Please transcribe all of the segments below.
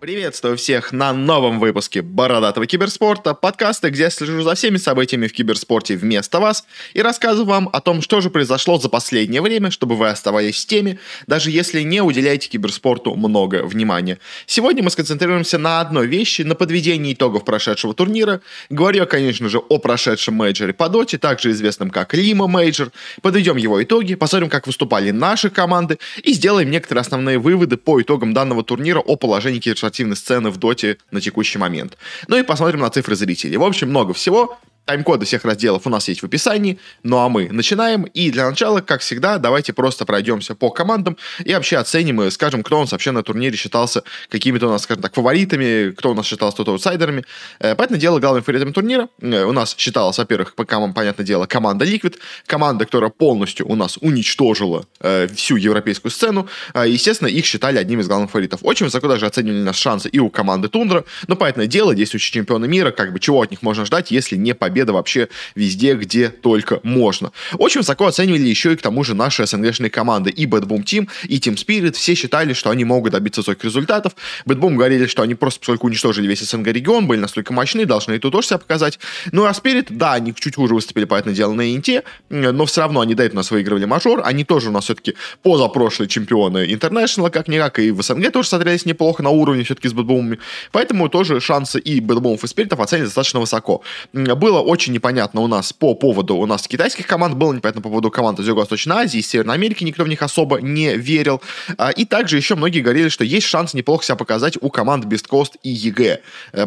Приветствую всех на новом выпуске Бородатого киберспорта, подкаста, где я слежу за всеми событиями в киберспорте вместо вас и рассказываю вам о том, что же произошло за последнее время, чтобы вы оставались в теме, даже если не уделяете киберспорту много внимания. Сегодня мы сконцентрируемся на одной вещи, на подведении итогов прошедшего турнира. Говорю конечно же, о прошедшем мейджоре по доте, также известном как Lima Major. Подведем его итоги, посмотрим, как выступали наши команды и сделаем некоторые основные выводы по итогам данного турнира о положении киберспорта спортивной сцены в доте на текущий момент. Ну и посмотрим на цифры зрителей. В общем, много всего. Тайм-коды всех разделов у нас есть в описании. Ну а мы начинаем. И для начала, как всегда, давайте просто пройдемся по командам и вообще оценим и скажем, кто у нас вообще на турнире считался какими-то у нас, скажем так, фаворитами, кто у нас считался тут аутсайдерами. Э, понятное дело, главным фаворитом турнира э, у нас считалась, во-первых, по командам, понятное дело, команда Liquid, команда, которая полностью у нас уничтожила э, всю европейскую сцену. Э, естественно, их считали одним из главных фаворитов. Очень высоко даже оценивали наши шансы и у команды Тундра. Но, понятное дело, действующие чемпионы мира, как бы чего от них можно ждать, если не победа победа вообще везде, где только можно. Очень высоко оценивали еще и к тому же наши СНГшные команды. И Bad Boom Team, и Team Spirit. Все считали, что они могут добиться высоких результатов. Bad Boom говорили, что они просто поскольку уничтожили весь СНГ регион, были настолько мощны, должны и тут тоже себя показать. Ну а Spirit, да, они чуть хуже выступили, поэтому дело на Инте, но все равно они до этого нас выигрывали мажор. Они тоже у нас все-таки позапрошлые чемпионы International, как-никак, и в СНГ тоже смотрелись неплохо на уровне все-таки с Бэтбумами. Поэтому тоже шансы и Бэтбумов, и Спиритов оценят достаточно высоко. Было очень непонятно у нас по поводу у нас китайских команд, было непонятно по поводу команд из Юго-Восточной Азии, из Северной Америки, никто в них особо не верил. А, и также еще многие говорили, что есть шанс неплохо себя показать у команд Beastcoast и EG,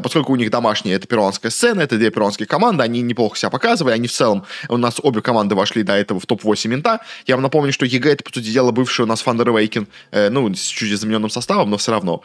поскольку у них домашняя это перуанская сцена, это две перуанские команды, они неплохо себя показывали, они в целом, у нас обе команды вошли до этого в топ-8 инта. Я вам напомню, что EG это, по сути дела, бывший у нас Thunder Awaken, э, ну, с чуть измененным составом, но все равно.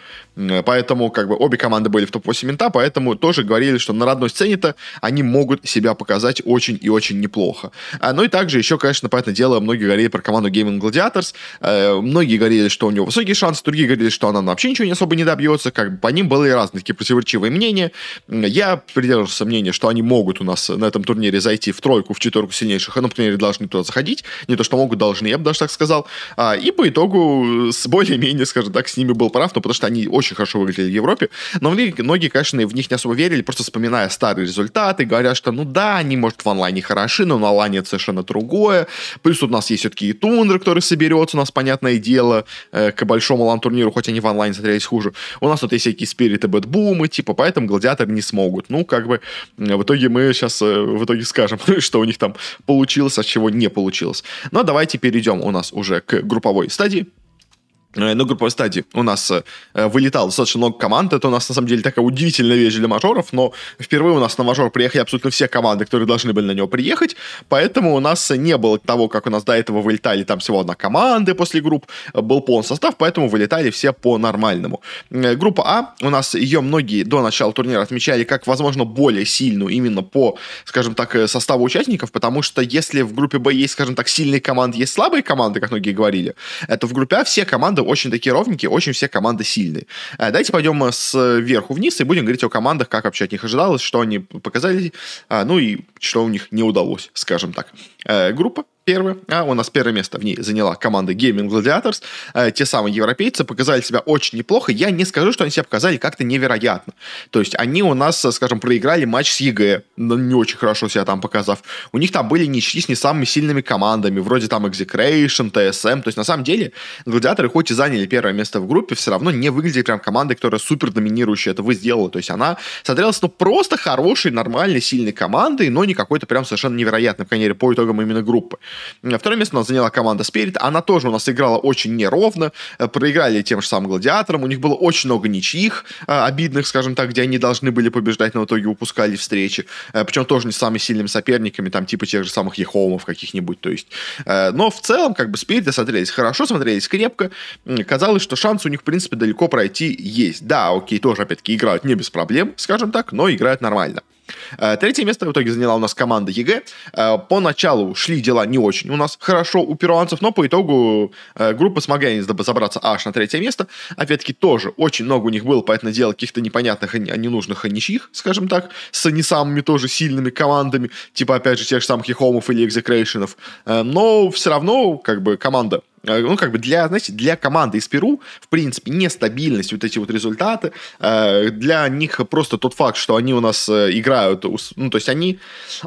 Поэтому, как бы, обе команды были в топ-8 инта, поэтому тоже говорили, что на родной сцене-то они могут себя показать очень и очень неплохо. А, ну и также еще, конечно, понятное дело, многие говорили про команду Gaming Gladiators. Э, многие говорили, что у него высокие шансы, другие говорили, что она вообще ничего не особо не добьется. Как бы по ним были разные такие противоречивые мнения. Я придерживался мнения, что они могут у нас на этом турнире зайти в тройку, в четверку сильнейших, но, например, должны туда заходить. Не то, что могут, должны, я бы даже так сказал. А, и по итогу с более-менее, скажем так, с ними был прав, но потому что они очень хорошо выглядели в Европе. Но многие, многие, конечно, в них не особо верили, просто вспоминая старые результаты, говорят, что ну да, они, может, в онлайне хороши, но на онлайне это совершенно другое. Плюс у нас есть все-таки и Тундра, который соберется, у нас, понятное дело, э, к большому лан-турниру, хоть они в онлайне смотрелись хуже. У нас тут есть всякие спириты, бэтбумы, типа, поэтому гладиаторы не смогут. Ну, как бы, в итоге мы сейчас э, в итоге скажем, что у них там получилось, а чего не получилось. Но давайте перейдем у нас уже к групповой стадии. Э, на групповой стадии у нас э, вылетало достаточно много команд. Это у нас, на самом деле, такая удивительная вещь для мажоров, но впервые у нас на мажор приехали абсолютно все команды, которые должны были на него приехать, поэтому у нас не было того, как у нас до этого вылетали там всего одна команда после групп, был полный состав, поэтому вылетали все по-нормальному. Э, группа А, у нас ее многие до начала турнира отмечали как, возможно, более сильную именно по, скажем так, составу участников, потому что если в группе Б есть, скажем так, сильные команды, есть слабые команды, как многие говорили, это в группе А все команды очень такие ровненькие, очень все команды сильные. Э, давайте пойдем э, сверху вниз и будем говорить о командах, как вообще от них ожидалось, что они показали, а, ну и что у них не удалось, скажем так. Э, группа первая. А у нас первое место в ней заняла команда Gaming Gladiators. Э, те самые европейцы показали себя очень неплохо. Я не скажу, что они себя показали как-то невероятно. То есть они у нас, скажем, проиграли матч с EG, не очень хорошо себя там показав. У них там были ничьи с не самыми сильными командами, вроде там Execration, TSM. То есть на самом деле гладиаторы хоть и заняли первое место в группе, все равно не выглядели прям командой, которая супер доминирующая это вы сделала. То есть она смотрелась ну просто хорошей, нормальной, сильной командой, но не какой-то прям совершенно невероятной, по крайней мере, по итогам именно группы. Второе место у нас заняла команда Spirit. Она тоже у нас играла очень неровно. Э, проиграли тем же самым Гладиаторам. У них было очень много ничьих, э, обидных, скажем так, где они должны были побеждать, но в итоге упускали встречи. Э, Причем тоже не с самыми сильными соперниками, там типа тех же самых Ехоумов каких-нибудь. То есть. Но в целом, как бы, Спириты смотрелись хорошо, смотрелись крепко. Казалось, что шанс у них, в принципе, далеко пройти есть. Да, окей, тоже, опять-таки, играют не без проблем, скажем так, но играют нормально. Э, третье место в итоге заняла у нас команда EG. Поначалу шли дела не очень у нас хорошо у перуанцев, но по итогу э, группа смогла забраться аж на третье место. Опять-таки тоже очень много у них было, поэтому дело каких-то непонятных, а ненужных а ничьих, скажем так, с не самыми тоже сильными командами, типа опять же тех же самых Ехомов или Экзекрейшенов. Но все равно как бы команда ну, как бы для, знаете, для команды из Перу, в принципе, нестабильность, вот эти вот результаты, э, для них просто тот факт, что они у нас играют, ну, то есть они,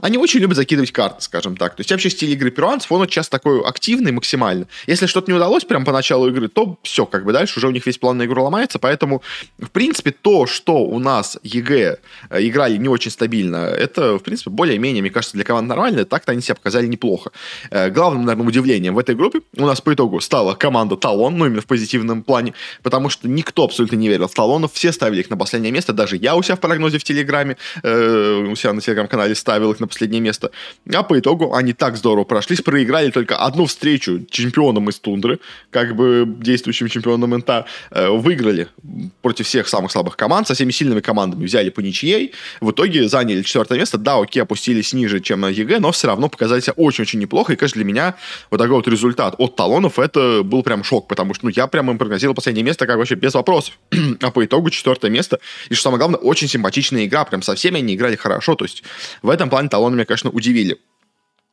они очень любят закидывать карты, скажем так. То есть вообще стиль игры перуанцев, он вот сейчас такой активный максимально. Если что-то не удалось прямо по началу игры, то все, как бы дальше уже у них весь план на игру ломается, поэтому, в принципе, то, что у нас EG играли не очень стабильно, это, в принципе, более-менее, мне кажется, для команд нормально, так-то они себя показали неплохо. Главным, наверное, удивлением в этой группе у нас по итогу стала команда Талон, ну, именно в позитивном плане, потому что никто абсолютно не верил в Талонов, все ставили их на последнее место, даже я у себя в прогнозе в Телеграме, э, у себя на Телеграм-канале ставил их на последнее место, а по итогу они так здорово прошлись, проиграли только одну встречу чемпионам из Тундры, как бы действующим чемпионам инта, э, выиграли против всех самых слабых команд, со всеми сильными командами взяли по ничьей, в итоге заняли четвертое место, да, окей, опустились ниже, чем на EG, но все равно показали себя очень-очень неплохо, и, конечно, для меня вот такой вот результат от талонов, это был прям шок, потому что, ну, я прям им прогнозировал последнее место как вообще без вопросов. а по итогу четвертое место. И что самое главное, очень симпатичная игра, прям со всеми они играли хорошо, то есть в этом плане талоны меня, конечно, удивили.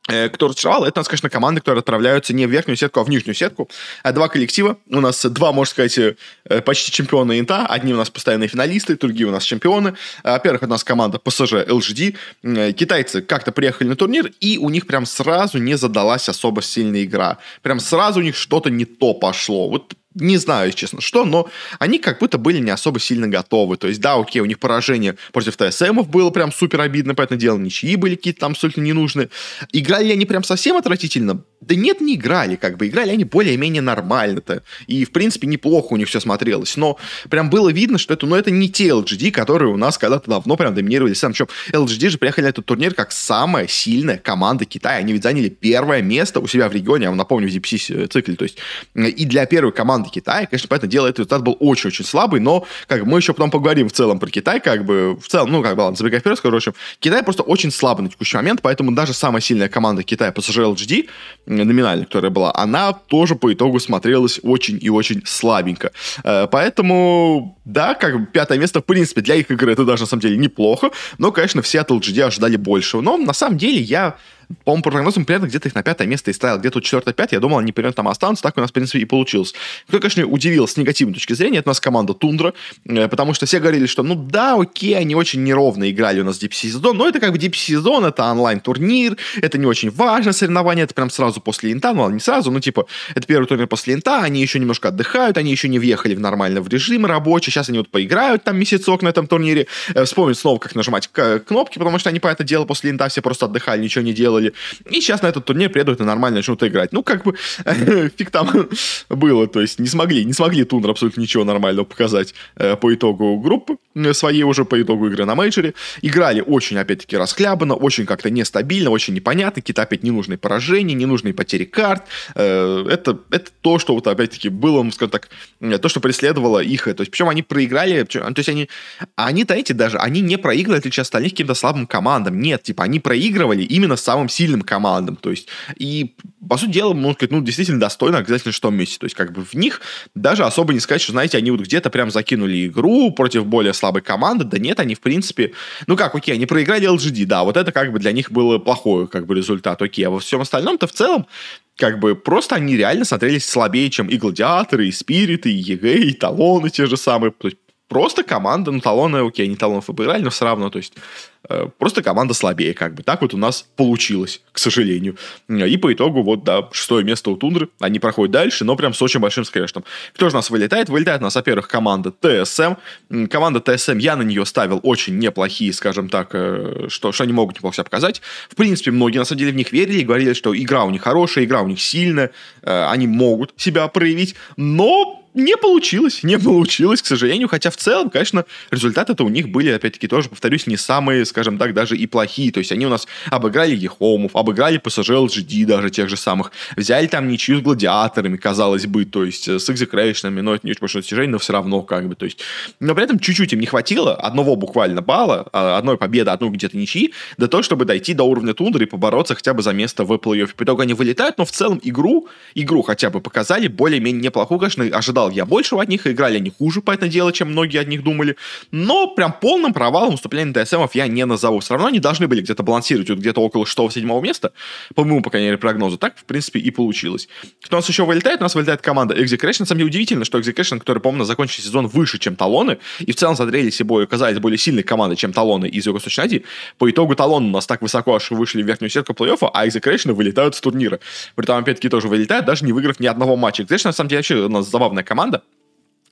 Э, кто разочаровал, это у нас, конечно, команды, которые отправляются не в верхнюю сетку, а в нижнюю сетку. А два коллектива. У нас два, можно сказать, э, почти чемпиона Инта. Одни у нас постоянные финалисты, другие у нас чемпионы. Э, во-первых, у нас команда PSG LGD. Китайцы как-то приехали на турнир, и у них прям сразу не задалась особо сильная игра. Прям сразу у них что-то не то пошло. Вот не знаю, честно, что, но они как будто были не особо сильно готовы. То есть, да, окей, у них поражение против ТСМов было прям супер обидно, поэтому дело, ничьи были какие-то там абсолютно ненужные. Играли ли они прям совсем отвратительно? Да нет, не играли, как бы. Играли они более-менее нормально-то. И, в принципе, неплохо у них все смотрелось. Но прям было видно, что это, ну, это не те LGD, которые у нас когда-то давно прям доминировали. Сам чем LGD же приехали на этот турнир как самая сильная команда Китая. Они ведь заняли первое место у себя в регионе, я вам напомню, в DPC цикле. То есть, и для первой команды команды Китая. Конечно, поэтому дело, этот результат был очень-очень слабый, но как мы еще потом поговорим в целом про Китай, как бы в целом, ну, как бы, ладно, забегая вперед, скажу, общем, Китай просто очень слабый на текущий момент, поэтому даже самая сильная команда Китая PSG LGD, номинальная, которая была, она тоже по итогу смотрелась очень и очень слабенько. Э, поэтому, да, как бы пятое место, в принципе, для их игры это даже на самом деле неплохо, но, конечно, все от LGD ожидали большего. Но на самом деле я по-моему, по прогнозам, примерно где-то их на пятое место и ставил. Где-то четвертое, пятое. Я думал, они примерно там останутся. Так у нас, в принципе, и получилось. Кто, конечно, удивил с негативной точки зрения, это у нас команда Тундра. Э, потому что все говорили, что, ну да, окей, они очень неровно играли у нас DPC сезон, но это как бы DPC сезон, это онлайн-турнир, это не очень важное соревнование, это прям сразу после инта, ну не сразу, ну типа, это первый турнир после инта, они еще немножко отдыхают, они еще не въехали в нормально в режим рабочий, сейчас они вот поиграют там месяцок на этом турнире, э, вспомнят снова, как нажимать кнопки, потому что они по это дело после инта все просто отдыхали, ничего не делали. И сейчас на этот турнир приедут и нормально начнут играть. Ну, как бы, фиг там было. То есть не смогли, не смогли Тундра абсолютно ничего нормального показать э, по итогу группы э, своей уже по итогу игры на мейджоре. Играли очень, опять-таки, расхлябанно, очень как-то нестабильно, очень непонятно. Какие-то опять ненужные поражения, ненужные потери карт. Это, это то, что вот опять-таки было, ну, скажем так, то, что преследовало их. То есть, причем они проиграли, то есть они, они-то эти даже, они не проигрывали, отличие остальных, каким-то слабым командам. Нет, типа, они проигрывали именно самым сильным командам. То есть, и, по сути дела, можно сказать, ну, действительно достойно обязательно что месте. То есть, как бы в них даже особо не сказать, что, знаете, они вот где-то прям закинули игру против более слабой команды. Да нет, они, в принципе, ну как, окей, они проиграли LGD, да, вот это как бы для них было плохой как бы результат, окей. А во всем остальном-то в целом как бы просто они реально смотрелись слабее, чем и гладиаторы, и спириты, и EG, и талоны те же самые. То есть просто команда, ну, талоны, окей, они талонов переиграли, но все равно, то есть Э, просто команда слабее, как бы. Так вот у нас получилось, к сожалению. И по итогу, вот, да, шестое место у Тундры. Они проходят дальше, но прям с очень большим скрежетом. Кто же у нас вылетает? Вылетает у нас, во-первых, команда TSM. Команда ТСМ, я на нее ставил очень неплохие, скажем так, э, что, что они могут неплохо себя показать. В принципе, многие, на самом деле, в них верили и говорили, что игра у них хорошая, игра у них сильная, э, они могут себя проявить, но не получилось, не получилось, к сожалению, хотя в целом, конечно, результаты-то у них были, опять-таки, тоже, повторюсь, не самые, скажем так, даже и плохие. То есть они у нас обыграли Ехомов, обыграли PSG LGD даже тех же самых, взяли там ничью с гладиаторами, казалось бы, то есть э, с экзекрейшнами, но это не очень большое достижение, но все равно как бы, то есть. Но при этом чуть-чуть им не хватило, одного буквально балла, а, одной победы, одной где-то ничьи, для того, чтобы дойти до уровня тундры и побороться хотя бы за место в плей-оффе. По итогу они вылетают, но в целом игру, игру хотя бы показали более-менее неплохую, конечно, ожидал я большего от них, играли они хуже, по это дело, чем многие от них думали, но прям полным провалом выступления ДСМов я не назову. Все равно они должны были где-то балансировать вот где-то около 6-7 места, по моему, по крайней мере, прогнозу. Так, в принципе, и получилось. Кто у нас еще вылетает? У нас вылетает команда Execution. На самом деле удивительно, что Execution, который, по-моему, закончил сезон выше, чем Талоны, и в целом смотрели собой, оказались более сильной командой, чем Талоны из Юго-Восточной Азии. По итогу Талоны у нас так высоко аж вышли в верхнюю сетку плей-оффа, а Execution вылетают с турнира. При этом, опять-таки, тоже вылетают, даже не выиграв ни одного матча. Execution, на самом деле, вообще у нас забавная команда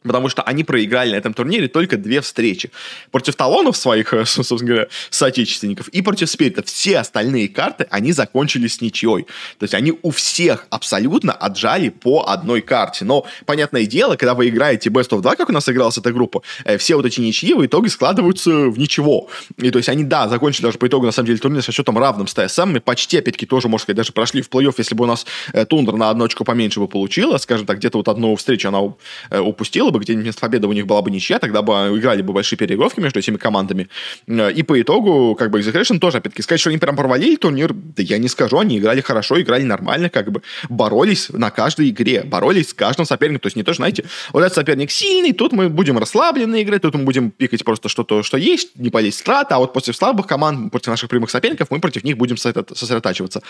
потому что они проиграли на этом турнире только две встречи. Против талонов своих, э, собственно говоря, соотечественников и против спирита. Все остальные карты, они закончились ничьей. То есть они у всех абсолютно отжали по одной карте. Но, понятное дело, когда вы играете Best of 2, как у нас игралась эта группа, э, все вот эти ничьи в итоге складываются в ничего. И то есть они, да, закончили даже по итогу, на самом деле, турнир со счетом равным с ТСМ, почти, опять-таки, тоже, можно сказать, даже прошли в плей-офф, если бы у нас э, Тундра на одну очку поменьше бы получила, скажем так, где-то вот одну встречу она упустила бы, где вместо победы у них была бы ничья, тогда бы играли бы большие переигровки между этими командами. Э, и по итогу, как бы, Execution тоже, опять-таки, сказать, что они прям провалили турнир, да я не скажу, они играли хорошо, играли нормально, как бы, боролись на каждой игре, боролись с каждым соперником, то есть не то, знаете, вот этот соперник сильный, тут мы будем расслабленно играть, тут мы будем пикать просто что-то, что есть, не полезть страт, а вот против слабых команд, против наших прямых соперников, мы против них будем сосредотачиваться.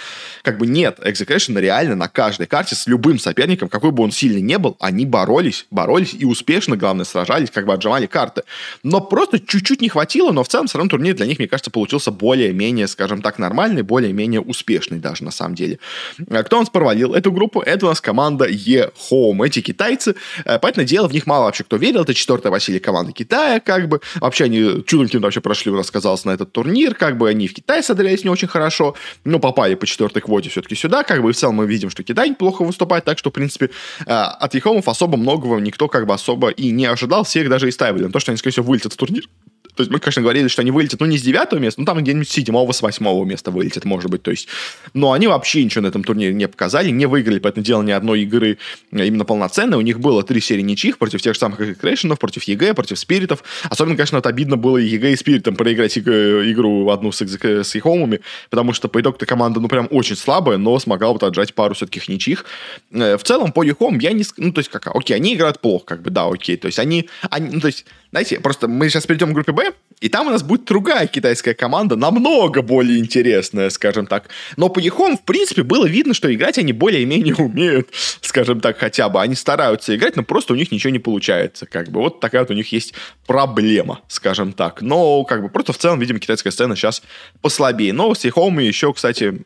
Как бы нет, Execution реально на каждой карте с любым соперником, какой бы он сильный не был, они боролись, боролись и успешно главное, сражались, как бы отжимали карты. Но просто чуть-чуть не хватило, но в целом все равно турнир для них, мне кажется, получился более-менее, скажем так, нормальный, более-менее успешный даже на самом деле. А кто у нас провалил эту группу? Это у нас команда E-Home. Эти китайцы, э, понятное дело, в них мало вообще кто верил. Это четвертая Василий команда Китая, как бы. Вообще они чудом каким-то вообще прошли, у нас казалось, на этот турнир, как бы они в Китае смотрелись не очень хорошо, но попали по четвертой квоте все-таки сюда, как бы и в целом мы видим, что Китай неплохо выступает, так что, в принципе, э, от EHOME'ов особо многого никто как бы особо и не ожидал, все их даже и ставили на то, что они, скорее всего, вылетят в турнир. То есть мы, конечно, говорили, что они вылетят, ну, не с девятого места, ну, там где-нибудь с седьмого, с восьмого места вылетят, может быть. То есть, но они вообще ничего на этом турнире не показали, не выиграли, по сути дела ни одной игры именно полноценной. У них было три серии ничьих против тех же самых Execration'ов, против EG, против Spirit'ов. Особенно, конечно, это обидно было EG, и Spirit'ам проиграть игру одну с, с EHOME'ами, потому что по итогу-то команда, ну, прям очень слабая, но смогла вот отжать пару все-таки ничьих. Э, в целом, по Ихом я не... Ну, то есть, как, окей, они играют плохо, как бы, да, окей. То есть, они... они ну, то есть, знаете, просто мы сейчас перейдем к группе Б, и там у нас будет другая китайская команда, намного более интересная, скажем так. Но по Ехом, в принципе, было видно, что играть они более-менее умеют, скажем так, хотя бы. Они стараются играть, но просто у них ничего не получается. Как бы вот такая вот у них есть проблема, скажем так. Но как бы просто в целом, видимо, китайская сцена сейчас послабее. Но с Ехом еще, кстати,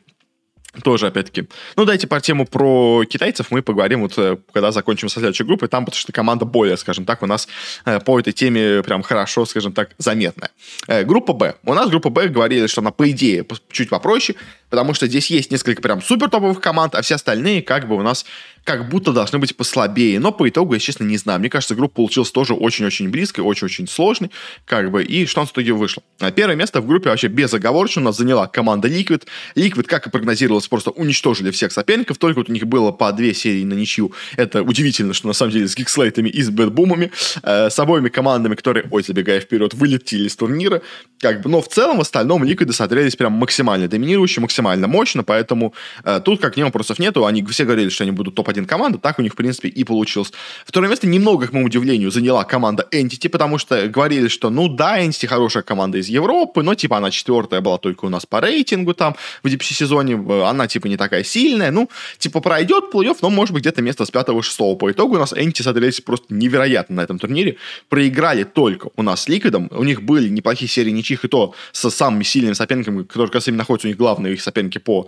тоже, опять-таки. Ну, дайте по тему про китайцев мы поговорим, вот э, когда закончим со следующей группой. Там, потому что команда более, скажем так, у нас э, по этой теме прям хорошо, скажем так, заметная. Э, группа Б. У нас группа Б говорили, что она, по идее, чуть попроще, потому что здесь есть несколько прям супер топовых команд, а все остальные как бы у нас как будто должны быть послабее. Но по итогу, я честно не знаю. Мне кажется, группа получилась тоже очень-очень близкой, очень-очень сложной. Как бы, и что в итоге вышло? А первое место в группе вообще безоговорочно у нас заняла команда Liquid. Liquid, как и прогнозировалось, просто уничтожили всех соперников. Только вот у них было по две серии на ничью. Это удивительно, что на самом деле с гикслейтами и с бэтбумами, э, с обоими командами, которые, ой, забегая вперед, вылетели с турнира. Как бы, но в целом в остальном Liquid смотрелись прям максимально доминирующие, максимально мощно, поэтому э, тут как ни вопросов нету. Они все говорили, что они будут топ-1 один команда, так у них, в принципе, и получилось. Второе место немного, к моему удивлению, заняла команда Entity, потому что говорили, что, ну да, Entity хорошая команда из Европы, но, типа, она четвертая была только у нас по рейтингу там в DPC-сезоне, она, типа, не такая сильная, ну, типа, пройдет плей-офф, но, может быть, где-то место с пятого-шестого. По итогу у нас Entity смотрелись просто невероятно на этом турнире, проиграли только у нас с Ликвидом, у них были неплохие серии ничьих, и то со самыми сильными соперниками, которые как раз находятся у них главные их соперники по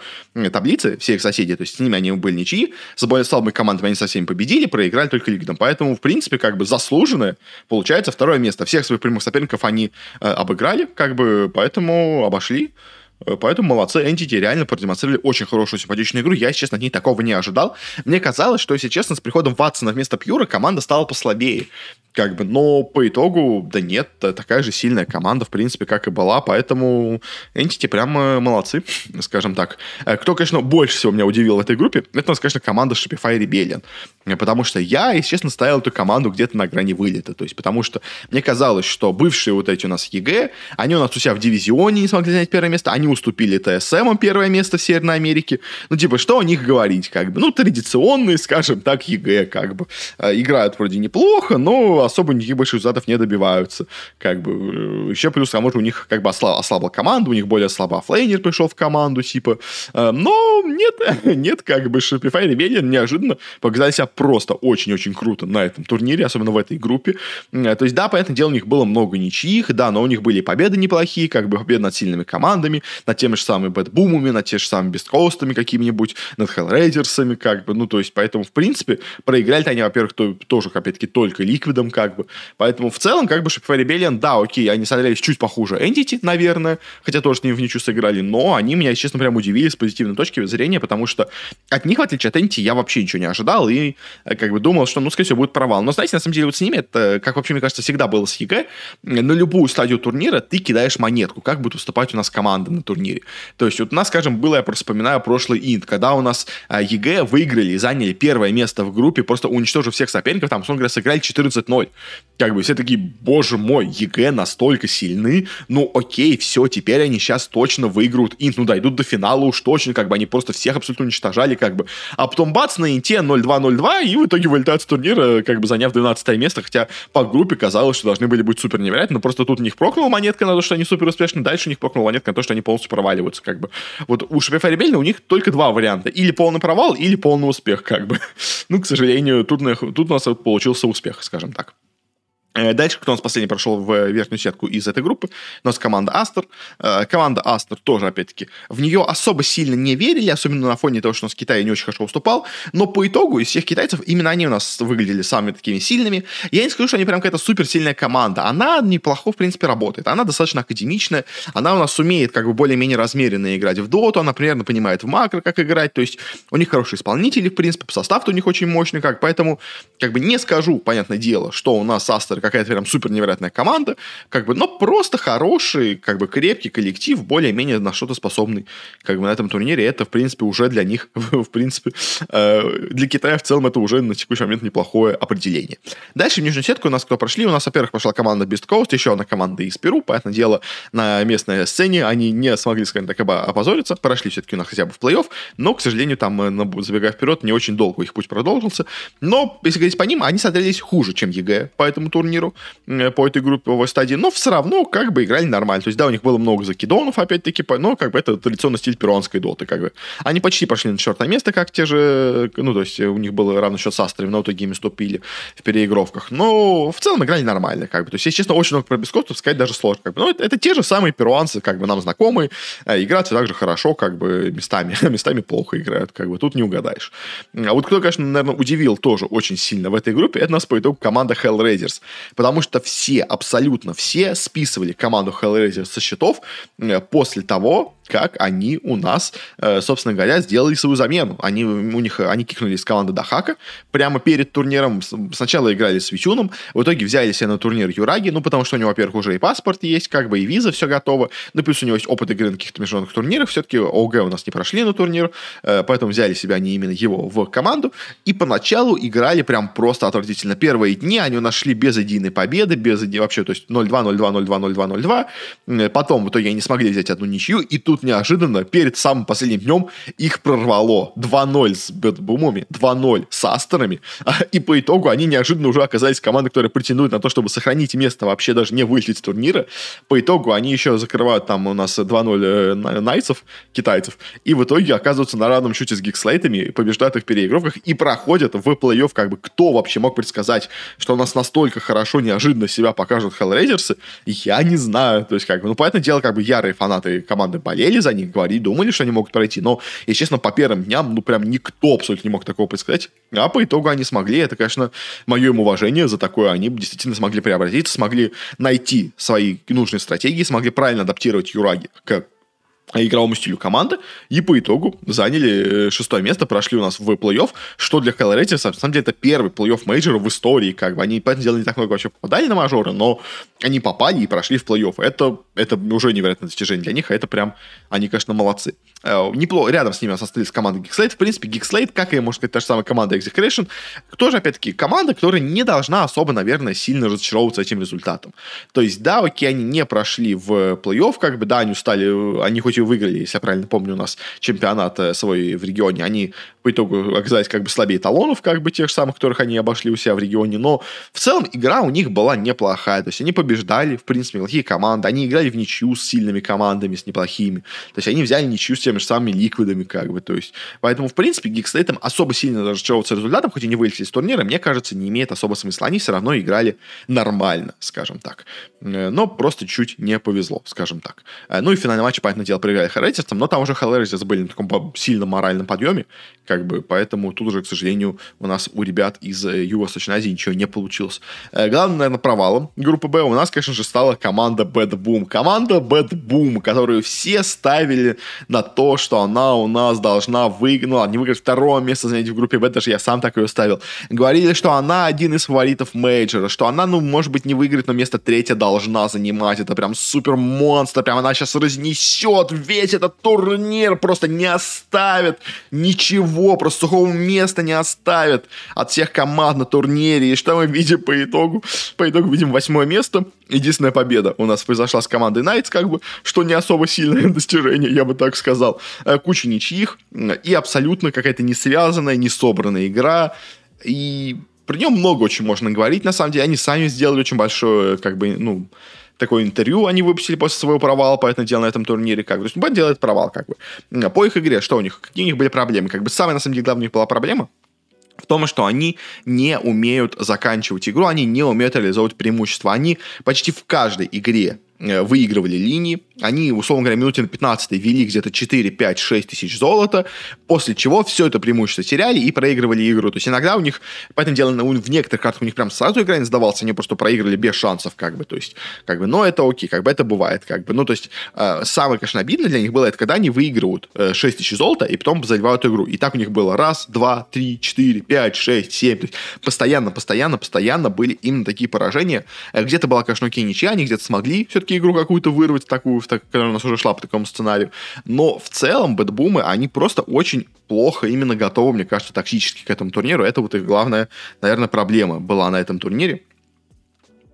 таблице, все их соседи, то есть с ними они были ничьи, с более слабыми командами они со всеми победили, проиграли только Лигдом. Поэтому, в принципе, как бы заслуженное получается второе место. Всех своих прямых соперников они э, обыграли, как бы, поэтому обошли. Э, поэтому молодцы, Entity реально продемонстрировали очень хорошую, симпатичную игру. Я, если честно, от ней такого не ожидал. Мне казалось, что, если честно, с приходом Ватсона вместо Пьюра команда стала послабее. Как бы, но по итогу, да нет, такая же сильная команда, в принципе, как и была, поэтому Entity прямо молодцы, скажем так. Э, кто, конечно, больше всего меня удивил в этой группе, это у нас, конечно, команда Shopify Rebellion. Э, потому что я, если честно, ставил эту команду где-то на грани вылета. То есть, потому что мне казалось, что бывшие вот эти у нас EG, они у нас у себя в дивизионе не смогли занять первое место, они уступили TSM первое место в Северной Америке. Ну, типа, что о них говорить, как бы? Ну, традиционные, скажем так, EG, как бы. Э, играют вроде неплохо, но особо никаких больших результатов не добиваются. Как бы, э, еще плюс, а может, у них как бы ослаб, ослабла команда, у них более слаба оффлейнер пришел в команду, типа. Э, но нет, нет, как бы Shopify Rebellion неожиданно показали себя просто очень-очень круто на этом турнире, особенно в этой группе. То есть, да, понятное дело, у них было много ничьих, да, но у них были победы неплохие, как бы победы над сильными командами, над теми же самыми BetBoom'ами, над теми же самыми Beastcoast'ами какими-нибудь, над HellRaisers'ами, как бы, ну, то есть, поэтому, в принципе, проиграли они, во-первых, то, тоже, опять-таки, только Liquid'ом, как бы, поэтому, в целом, как бы, Shopify Rebellion, да, окей, они смотрелись чуть похуже Entity, наверное, хотя тоже с ним в ничью сыграли, но они меня, честно, прям удивили с позитивной точки зрения, потому что от них, в отличие от Entity, я вообще ничего не ожидал и, э, как бы, думал, что, ну, скорее всего, будет провал. Но, знаете, на самом деле, вот с ними это, как вообще, мне кажется, всегда было с EG, на любую стадию турнира ты кидаешь монетку, как будет выступать у нас команда на турнире. То есть вот у нас, скажем, было, я просто вспоминаю прошлый инт, когда у нас а, EG выиграли и заняли первое место в группе, просто уничтожив всех соперников, там, условно говоря, сыграли 14-0. Как бы все такие, боже мой, EG настолько сильны, ну окей, все, теперь они сейчас точно выиграют инт, ну дойдут до финала уж точно, как бы они просто всех абсолютно уничтожали, как бы. А потом бац, на инте 0-2-0-2, и в итоге вылетают с турнира, как бы заняв 12 место, хотя по группе казалось, что должны были быть супер невероятно, но просто тут у них прокнула монетка на то, что они супер успешны, дальше у них прокнула монетка на то, что они полностью проваливаются, как бы. Вот у Shopify Rebellion у них только два варианта. Или полный провал, или полный успех, как бы. Ну, к сожалению, тут, тут у нас получился успех, скажем так. Э, дальше, кто у нас последний прошел в верхнюю сетку из этой группы, у нас команда Астер. Э, команда Астер тоже, опять-таки, в нее особо сильно не верили, особенно на фоне того, что у нас Китай не очень хорошо уступал, но по итогу из всех китайцев именно они у нас выглядели самыми такими сильными. Я не скажу, что они прям какая-то суперсильная команда. Она неплохо, в принципе, работает. Она достаточно академичная, она у нас умеет как бы более-менее размеренно играть в доту, она примерно понимает в макро, как играть, то есть у них хорошие исполнители, в принципе, состав-то у них очень мощный, как, поэтому как бы не скажу, понятное дело, что у нас Астер какая-то прям супер невероятная команда, как бы, но просто хороший, как бы крепкий коллектив, более-менее на что-то способный, как бы на этом турнире, это, в принципе, уже для них, в принципе, э, для Китая в целом это уже на текущий момент неплохое определение. Дальше в нижнюю сетку у нас кто прошли? У нас, во-первых, пошла команда Beastcoast, еще одна команда из Перу, понятное дело, на местной сцене они не смогли, скажем так, опозориться, прошли все-таки у нас хотя бы в плей-офф, но, к сожалению, там, э, забегая вперед, не очень долго их путь продолжился, но, если говорить по ним, они смотрелись хуже, чем EG по этому турниру, Э, по этой групповой стадии, но все равно как бы играли нормально. То есть, да, у них было много закидонов, опять-таки, но как бы это традиционный стиль перуанской доты, как бы. Они почти пошли на четвертое место, как те же, ну, то есть, у них был равный счет с Астрами, но в итоге им ступили в переигровках. Но в целом играли нормально, как бы. То есть, если честно, очень много про бескостов сказать даже сложно, как бы. Но это, это те же самые перуанцы, как бы, нам знакомые, э, играют все так же хорошо, как бы, местами, местами плохо играют, как бы, тут не угадаешь. А вот кто, конечно, наверное, удивил тоже очень сильно в этой группе, это нас по итогу команда Hellraisers, потому что все, абсолютно все списывали команду Hellraiser со счетов э, после того, как они у нас, э, собственно говоря, сделали свою замену. Они, у них, они кикнули из команды Дахака прямо перед турниром. Сначала играли с Витюном, в итоге взяли себе на турнир Юраги, ну, потому что у него, во-первых, уже и паспорт есть, как бы, и виза, все готово. Ну, плюс у него есть опыт игры на каких-то международных турнирах. Все-таки ОГ у нас не прошли на турнир, э, поэтому взяли себя они именно его в команду. И поначалу играли прям просто отвратительно. Первые дни они нашли без единой победы, без вообще, то есть 0-2, 0-2, 0-2, 0-2, 0-2. Потом в итоге они смогли взять одну ничью, и тут неожиданно, перед самым последним днем, их прорвало 2-0 с Бэтбумами, 2-0 с Астерами, и по итогу они неожиданно уже оказались командой, которая претендует на то, чтобы сохранить место, вообще даже не вылететь с турнира. По итогу они еще закрывают там у нас 2-0 э, найцев, китайцев, и в итоге оказываются на равном счете с гикслейтами, побеждают их в переигровках и проходят в плей-офф, как бы кто вообще мог предсказать, что у нас настолько хорошо неожиданно себя покажут Hellraisers, я не знаю, то есть как бы, ну, понятное дело, как бы ярые фанаты команды болели за них, говорили, думали, что они могут пройти, но, если честно, по первым дням, ну, прям никто абсолютно не мог такого предсказать, а по итогу они смогли, это, конечно, мое им уважение за такое, они действительно смогли преобразиться, смогли найти свои нужные стратегии, смогли правильно адаптировать Юраги к игровому стилю команды, и по итогу заняли э, шестое место, прошли у нас в плей-офф, что для Raiders, на самом деле, это первый плей-офф мейджора в истории, как бы, они, понятное дело, не так много вообще попадали на мажоры, но они попали и прошли в плей-офф, это, это уже невероятное достижение для них, а это прям, они, конечно, молодцы. Э, неплохо, рядом с ними у остались команды Geek Slate, в принципе, Geek Slate, как и, можно сказать, та же самая команда Execration, тоже, опять-таки, команда, которая не должна особо, наверное, сильно разочаровываться этим результатом. То есть, да, окей, они не прошли в плей-офф, как бы, да, они устали, они хоть и выиграли, если я правильно помню, у нас чемпионат э, свой в регионе. Они по итогу оказались как бы слабее талонов, как бы тех самых, которых они обошли у себя в регионе. Но в целом игра у них была неплохая. То есть они побеждали, в принципе, неплохие команды. Они играли в ничью с сильными командами, с неплохими. То есть они взяли ничью с теми же самыми ликвидами, как бы. То есть, поэтому, в принципе, там особо сильно разочаровываться результатом, хоть и не вылетели из турнира, мне кажется, не имеет особо смысла. Они все равно играли нормально, скажем так. Э, но просто чуть не повезло, скажем так. Э, ну и финальный матч, понятное дело, проиграли Hellraisers, но там уже Hellraisers были на таком сильном моральном подъеме, как бы, поэтому тут уже, к сожалению, у нас у ребят из э, Юго-Восточной Азии ничего не получилось. Главным, наверное, провалом группы Б у нас, конечно же, стала команда BetBoom. Команда BetBoom, которую все ставили на то, что она у нас должна выиграть, ну не выиграть второе место занять в группе Б, даже я сам так ее ставил. Говорили, что она один из фаворитов мейджора, что она, ну, может быть, не выиграет, но место третье должна занимать. Это прям супер монстр, прям она сейчас разнесет весь этот турнир, просто не оставит ничего, просто сухого места не оставит от всех команд на турнире. И что мы видим по итогу? По итогу видим восьмое место. Единственная победа у нас произошла с командой Найтс, как бы, что не особо сильное достижение, я бы так сказал. Э, куча ничьих и абсолютно какая-то не связанная, не собранная игра. И про нее много очень можно говорить, на самом деле. Они сами сделали очень большое, как бы, ну, такое интервью они выпустили после своего провала, поэтому дело на этом турнире, как бы. То есть, Бен делает провал, как бы. По их игре, что у них? Какие у них были проблемы? Как бы самая, на самом деле, главная была проблема в том, что они не умеют заканчивать игру, они не умеют реализовывать преимущества. Они почти в каждой игре выигрывали линии. Они, условно говоря, минуте на 15 вели где-то 4, 5, 6 тысяч золота, после чего все это преимущество теряли и проигрывали игру. То есть иногда у них, поэтому дело, в некоторых картах у них прям сразу игра не сдавалась, они просто проиграли без шансов, как бы, то есть, как бы, но это окей, как бы это бывает, как бы, ну, то есть, э, самое, конечно, обидно для них было, это когда они выигрывают э, 6 тысяч золота и потом заливают игру. И так у них было раз, два, три, четыре, пять, шесть, семь, то есть, постоянно, постоянно, постоянно были именно такие поражения. Э, где-то была, конечно, окей, ничья, они где-то смогли все-таки все-таки игру какую-то вырвать, такую, так, у нас уже шла по такому сценарию. Но в целом бэтбумы, они просто очень плохо именно готовы, мне кажется, тактически к этому турниру. Это вот их главная, наверное, проблема была на этом турнире.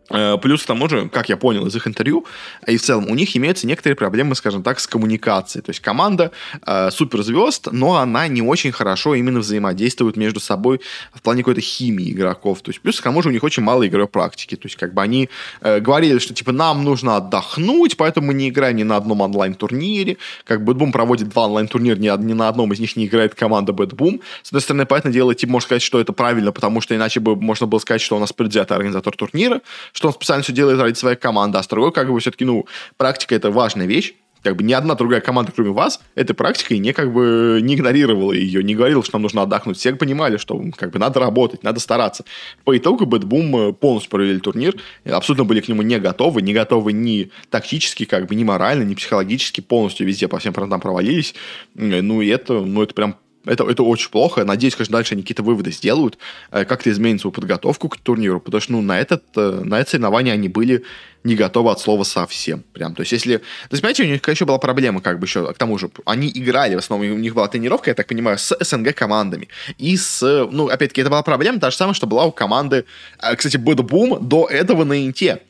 Э, плюс к тому же, как я понял из их интервью, и в целом у них имеются некоторые проблемы, скажем так, с коммуникацией. То есть команда э, суперзвезд, но она не очень хорошо именно взаимодействует между собой в плане какой-то химии игроков. То есть плюс к тому же у них очень мало игровой практики. То есть как бы они э, говорили, что типа нам нужно отдохнуть, поэтому мы не играем ни на одном онлайн-турнире. Как BetBoom проводит два онлайн-турнира, ни, ни на одном из них не играет команда BetBoom. С одной стороны, по сути дела, типа, можно сказать, что это правильно, потому что иначе бы можно было сказать, что у нас предвзятый организатор турнира, что он специально все делает ради своей команды, а с другой, как бы, все-таки, ну, практика — это важная вещь, как бы ни одна другая команда, кроме вас, этой практикой не как бы не игнорировала ее, не говорила, что нам нужно отдохнуть. Все понимали, что как бы надо работать, надо стараться. По итогу BetBoom полностью провалили турнир, абсолютно были к нему не готовы, не готовы ни тактически, как бы, ни морально, ни психологически, полностью везде по всем фронтам провалились. Ну и это, ну это прям это, это очень плохо. Надеюсь, конечно, дальше они какие-то выводы сделают, э, как-то изменит свою подготовку к турниру, потому что ну, на, этот, э, на это соревнование они были не готовы от слова совсем. Прям. То есть, если... То есть, понимаете, у них еще была проблема, как бы еще, к тому же, они играли, в основном, у них была тренировка, я так понимаю, с СНГ командами. И с... Ну, опять-таки, это была проблема та же самая, что была у команды... Э, кстати, BetBoom до этого на Инте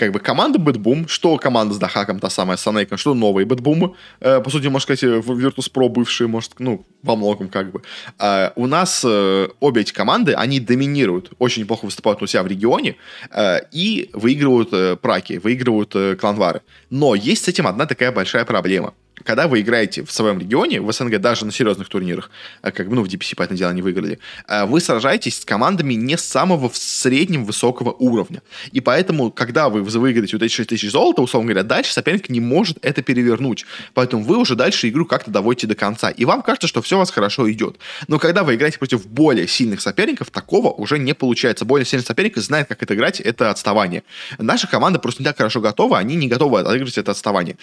как бы команда BetBoom, что команда с Daxak'ом, та самая Санейка, что новые BetBoom'ы, э, по сути, можно сказать, Virtus.pro бывшие, может, ну, во многом как бы. Э, у нас э, обе эти команды, они доминируют, очень неплохо выступают у себя в регионе э, и выигрывают э, праки, выигрывают э, кланвары. Но есть с этим одна такая большая проблема когда вы играете в своем регионе, в СНГ, даже на серьезных турнирах, а как бы, ну, в DPC, по этому делу, не выиграли, а вы сражаетесь с командами не самого в среднем высокого уровня. И поэтому, когда вы выиграете вот эти 6 тысяч золота, условно говоря, дальше соперник не может это перевернуть. Поэтому вы уже дальше игру как-то доводите до конца. И вам кажется, что все у вас хорошо идет. Но когда вы играете против более сильных соперников, такого уже не получается. Более сильный соперник знает, как это играть, это отставание. Наша команда просто не так хорошо готова, они не готовы отыгрывать это отставание.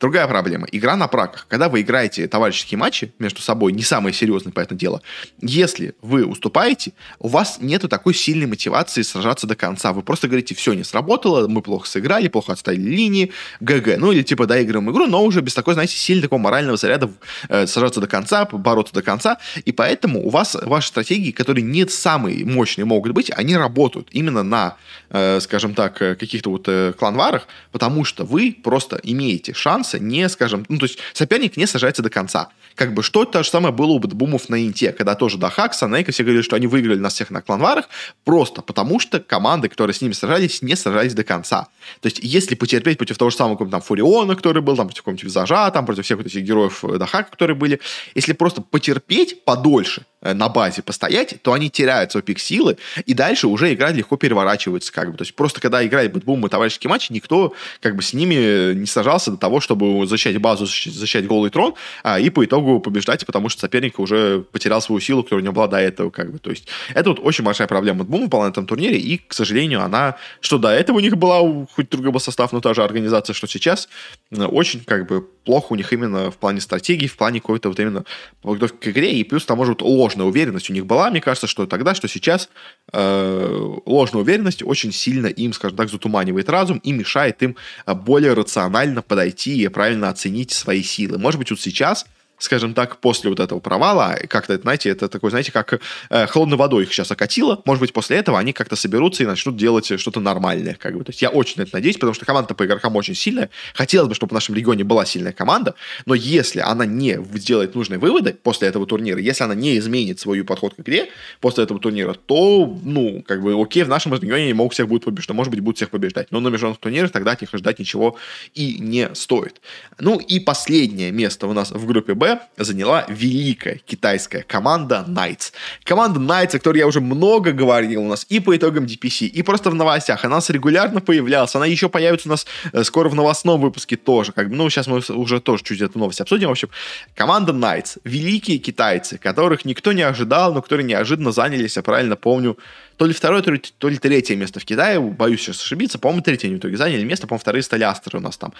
Другая проблема. Игра на праках. Когда вы играете товарищеские матчи между собой, не самые серьезные по этому делу, если вы уступаете, у вас нету такой сильной мотивации сражаться до конца. Вы просто говорите, все, не сработало, мы плохо сыграли, плохо отставили линии, ГГ. Ну или типа доигрываем игру, но уже без такой, знаете, сильного такого морального заряда э, сражаться до конца, бороться до конца. И поэтому у вас ваши стратегии, которые не самые мощные могут быть, они работают именно на, э, скажем так, э, каких-то вот э, кланварах, потому что вы просто имеете шанс не, скажем, ну, то есть есть соперник не сажается до конца. Как бы что то же самое было у Бумов на Инте, когда тоже до Хакса, Нейка все говорили, что они выиграли нас всех на кланварах, просто потому что команды, которые с ними сражались, не сражались до конца. То есть, если потерпеть против того же самого там Фуриона, который был, там, против какого-нибудь Зажа, там, против всех вот этих героев э, Дахака, которые были, если просто потерпеть подольше, Э, на базе постоять, то они теряют свой пик силы, и дальше уже игра легко переворачивается, как бы. То есть просто когда играли BetBoom и товарищеские матчи, никто как бы с ними не сражался до того, чтобы защищать базу, защищать голый трон, а, и по итогу побеждать, потому что соперник уже потерял свою силу, которая у него была до этого, как бы. То есть это вот очень большая проблема BetBoom'а была на этом турнире, и, к сожалению, она, что до этого у них была, хоть другой был состав, но та же организация, что сейчас, э, очень как бы плохо у них именно в плане стратегии, в плане какой-то вот именно подготовки к игре, и плюс там может ложная уверенность у них была, мне кажется, что тогда, что сейчас э, ложная уверенность очень сильно им, скажем так, затуманивает разум и мешает им э, более рационально подойти и правильно оценить свои силы. Может быть, вот сейчас скажем так, после вот этого провала, как-то, знаете, это такой, знаете, как э, холодной водой их сейчас окатило, может быть, после этого они как-то соберутся и начнут делать что-то нормальное, как бы. То есть я очень на это надеюсь, потому что команда по игрокам очень сильная. Хотелось бы, чтобы в нашем регионе была сильная команда, но если она не сделает нужные выводы после этого турнира, если она не изменит свою подход к игре после этого турнира, то, ну, как бы, окей, в нашем регионе они могут всех будут побеждать, может быть, будут всех побеждать, но на международных турнирах тогда от них ждать ничего и не стоит. Ну, и последнее место у нас в группе Б заняла великая китайская команда Knights. Команда Knights, о которой я уже много говорил у нас и по итогам DPC, и просто в новостях. Она у нас регулярно появлялась, она еще появится у нас э, скоро в новостном выпуске тоже. Как бы, ну, сейчас мы уже тоже чуть эту новость обсудим. В общем, команда Knights, великие китайцы, которых никто не ожидал, но которые неожиданно занялись, я правильно помню, то ли второе, то ли, то ли третье место в Китае, боюсь сейчас ошибиться, по-моему, третье они в итоге заняли место, по-моему, вторые стали Астры у нас там.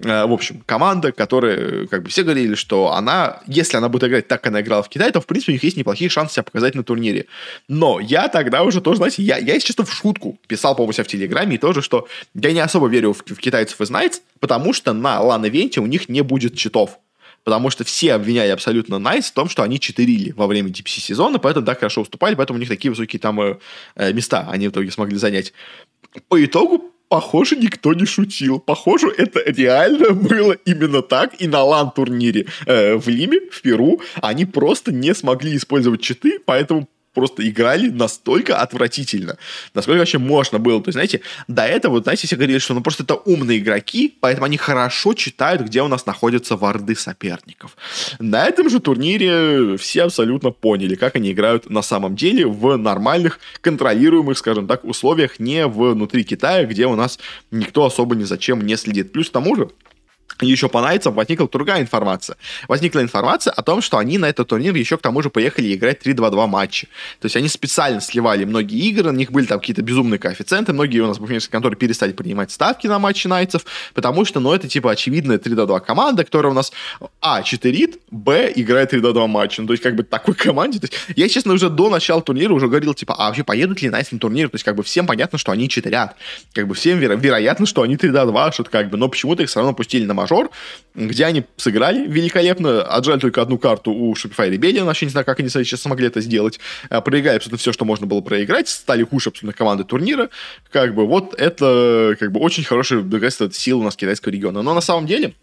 Э, в общем, команда, которая, как бы все говорили, что она, если она будет играть так, как она играла в Китае, то, в принципе, у них есть неплохие шансы себя показать на турнире. Но я тогда уже тоже, знаете, я, я если честно, в шутку писал, по-моему, себя в Телеграме, и тоже, что я не особо верю в, в китайцев и Knights, потому что на LAN-ивенте у них не будет читов потому что все обвиняли абсолютно Knights в том, что они читерили во время DPC сезона, поэтому так хорошо уступали, поэтому у них такие высокие там э, э, места они в итоге смогли занять. По итогу Похоже, никто не читил. Похоже, это реально было именно так. И на LAN-турнире э, в Лиме, в Перу, они просто не смогли использовать читы, поэтому просто играли настолько отвратительно, насколько вообще можно было. То есть, знаете, до этого, вот, знаете, все говорили, что ну просто это умные игроки, поэтому они хорошо читают, где у нас находятся варды соперников. На этом же турнире все абсолютно поняли, как они играют на самом деле в нормальных, контролируемых, скажем так, условиях, не внутри Китая, где у нас никто особо ни зачем не следит. Плюс к тому же, еще по Найтсам возникла другая информация. Возникла информация о том, что они на этот турнир еще к тому же поехали играть 3-2-2 матчи. То есть они специально сливали многие игры, на них были там какие-то безумные коэффициенты, многие у нас в конторе перестали принимать ставки на матчи Найтсов, потому что, ну, это типа очевидная 3-2 команда, которая у нас, а, читерит, б, играет 3-2 матчи. Ну, то есть как бы такой команде. То есть, я, честно, уже до начала турнира уже говорил, типа, а вообще поедут ли Найтс на турнир? То есть как бы всем понятно, что они читерят. Как бы всем веро- вероятно, что они 3-2, что-то как бы, но почему-то их все равно пустили на мажор, где они сыграли великолепно, отжали только одну карту у Shopify Rebellion, вообще не знаю, как они сейчас смогли это сделать, а, проиграли абсолютно все, что можно было проиграть, стали хуже абсолютно команды турнира, как бы вот это как бы очень хороший доказательство силы у нас китайского региона. Но на самом деле,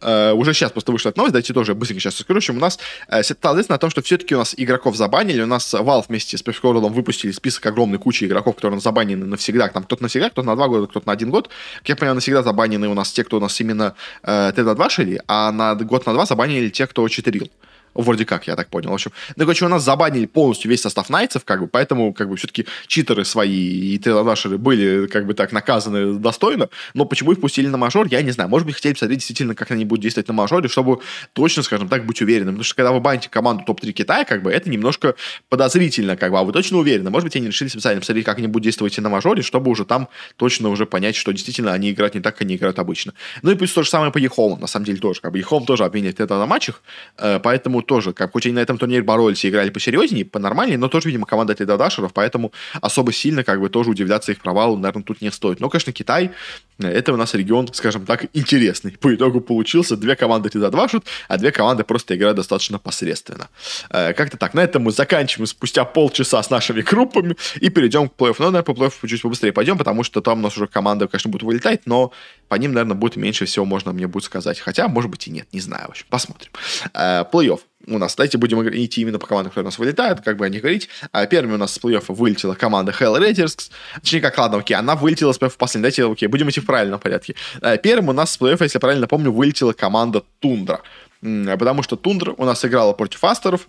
Uh, уже сейчас просто вышла эта новость, давайте тоже быстренько сейчас расскажу. В у нас uh, стало известно о том, что все-таки у нас игроков забанили, у нас Valve вместе с Pepsi выпустили список огромной кучи игроков, которые забанены навсегда, там кто-то навсегда, кто-то на два года, кто-то на один год. Как я понимаю, навсегда забанены у нас те, кто у нас именно uh, Т2 шили, а на год на два забанили те, кто читерил. Вроде как, я так понял. В общем, ну, короче, у нас забанили полностью весь состав найцев, как бы, поэтому, как бы, все-таки читеры свои и тренадашеры были, как бы, так наказаны достойно, но почему их пустили на мажор, я не знаю. Может быть, хотели посмотреть действительно, как они будут действовать на мажоре, чтобы точно, скажем так, быть уверенным. Потому что, когда вы баните команду топ-3 Китая, как бы, это немножко подозрительно, как бы, а вы точно уверены. Может быть, они решили специально посмотреть, как они будут действовать на мажоре, чтобы уже там точно уже понять, что действительно они играют не так, как они играют обычно. Ну и плюс то же самое по Ехому, на самом деле, тоже. Как бы, Ехом тоже обменяет это на матчах, э, тоже, как хоть они на этом турнире боролись и играли посерьезнее, понормальнее, но тоже, видимо, команда для дашеров, поэтому особо сильно как бы тоже удивляться их провалу, наверное, тут не стоит. Но, конечно, Китай, это у нас регион, скажем так, интересный. По итогу получился, две команды туда два шут, а две команды просто играют достаточно посредственно. Э, как-то так. На этом мы заканчиваем спустя полчаса с нашими группами и перейдем к плей-офф. Ну, наверное, по плей-оффу чуть побыстрее пойдем, потому что там у нас уже команда, конечно, будет вылетать, но по ним, наверное, будет меньше всего, можно мне будет сказать. Хотя, может быть, и нет, не знаю. В общем, посмотрим. Э, плей-офф у нас, давайте будем идти именно по командам, которые у нас вылетают, как бы о них говорить. А первыми у нас с плей-оффа вылетела команда Hell Raiders. Точнее, как, ладно, окей, она вылетела с плей-оффа в последний. Давайте, окей, будем идти в правильном порядке. А, первым у нас с плей-оффа, если я правильно помню, вылетела команда Тундра. Потому что Тундра у нас играла против Астеров,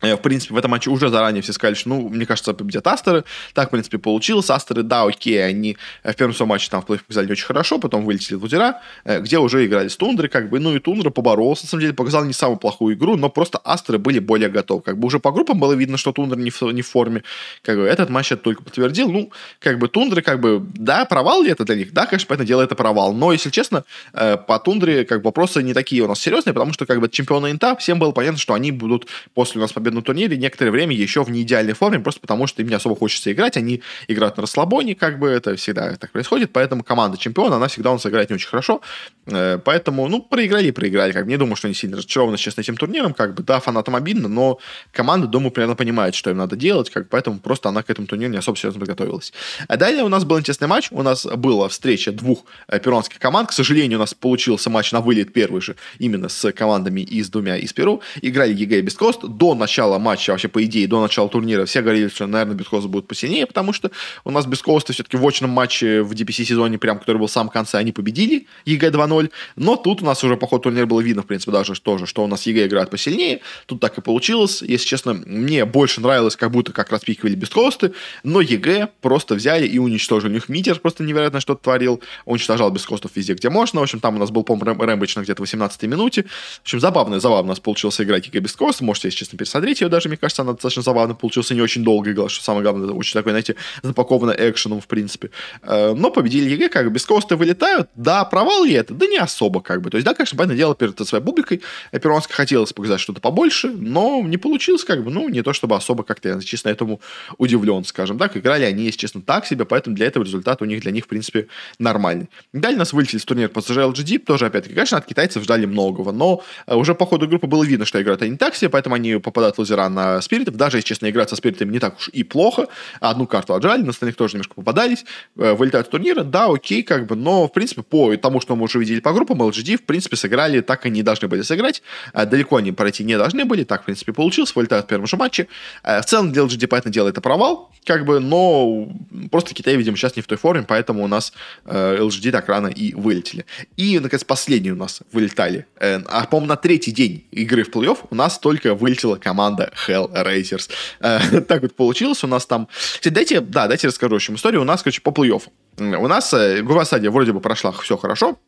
в принципе, в этом матче уже заранее все сказали, что, ну, мне кажется, победят Астеры. Так, в принципе, получилось. Астеры, да, окей, они в первом своем матче там в плей показали не очень хорошо, потом вылетели в лузера, э, где уже играли с Тундрой, как бы, ну, и Тундра поборолся, на самом деле, показал не самую плохую игру, но просто Астеры были более готовы. Как бы уже по группам было видно, что Тундра не в, не в форме. Как бы этот матч это только подтвердил. Ну, как бы Тундры, как бы, да, провал ли это для них? Да, конечно, понятное дело, это провал. Но, если честно, э, по Тундре, как бы, вопросы не такие у нас серьезные, потому что, как бы, чемпионы Инта, всем было понятно, что они будут после у нас победного турнира некоторые некоторое время еще в неидеальной форме, просто потому что им не особо хочется играть, они играют на расслабоне, как бы это всегда так происходит, поэтому команда чемпиона, она всегда у нас играет не очень хорошо, э, поэтому, ну, проиграли и проиграли, как бы, не думаю, что они сильно разочарованы сейчас этим турниром, как бы, да, фанатам обидно, но команда, думаю, примерно понимает, что им надо делать, как, поэтому просто она к этому турниру не особо серьезно подготовилась. А далее у нас был интересный матч, у нас была встреча двух э, перуанских команд, к сожалению, у нас получился матч на вылет первый же, именно с командами из двумя из Перу, играли EG и Beastcoast, до начала матча, вообще, по идее, до начала турнира все говорили, что, наверное, Beastcoast будет посильнее, потому что у нас Бескоста все-таки в очном матче в DPC сезоне, прям, который был в самом конце, они победили ЕГЭ 2-0, но тут у нас уже по ходу турнира было видно, в принципе, даже тоже, что у нас ЕГЭ играет посильнее, тут так и получилось, если честно, мне больше нравилось, как будто как раз пикивали Бескосты, но ЕГЭ просто взяли и уничтожили. У них Митер просто невероятно что-то творил, уничтожал Бескостов везде, где можно, в общем, там у нас был, по-моему, Рэмбэч на где-то 18 минуте, в общем, забавно, забавно у нас получилось играть ЕГЭ Бескост, можете, если честно, пересмотреть ее даже, мне кажется, она достаточно забавно получился, не очень долгий игла, что самое главное, очень такой, знаете, запакованный экшеном, в принципе. Э, но победили EG, как бы Beastcoast'ы вылетают. Да, провал ли это? Да не особо, как бы. То есть, да, конечно, понятное дело, перед своей публикой перуанской хотелось показать что-то побольше, но не получилось, как бы, ну, не то чтобы особо как-то, я, честно, этому удивлен, скажем так. Играли они, если честно, так себе, поэтому для этого результат у них, для них, в принципе, нормальный. Далее нас вылетели с турнира PSG LGD, тоже, опять-таки, конечно, от китайцев ждали многого, но э, уже по ходу группы было видно, что играют они так себе, поэтому они попадают в лузера на Spirit'ов, даже, если честно, играть со Spirit'ами не так уж и плохо. Одну карту отжали, на остальных тоже немножко попадались. Э, вылетают с турнира, да, окей, как бы, но, в принципе, по тому, что мы уже видели по группам, LGD, в принципе, сыграли так, они должны были сыграть. Э, далеко они пройти не должны были, так, в принципе, получилось, вылетают в первом же матче. Э, в целом, для LGD, понятное дело, это провал, как бы, но просто Китай, видимо, сейчас не в той форме, поэтому у нас LGD так рано и вылетели. И, наконец, последние у нас вылетали. А, по-моему, на третий день игры в плей-офф у нас только вылетела команда Hell Racers. Так вот получилось у нас там... Кстати, дайте, да, дайте расскажу, в общем, историю. У нас, короче, по плей-оффу. У нас э, группа стадия вроде бы прошла все хорошо,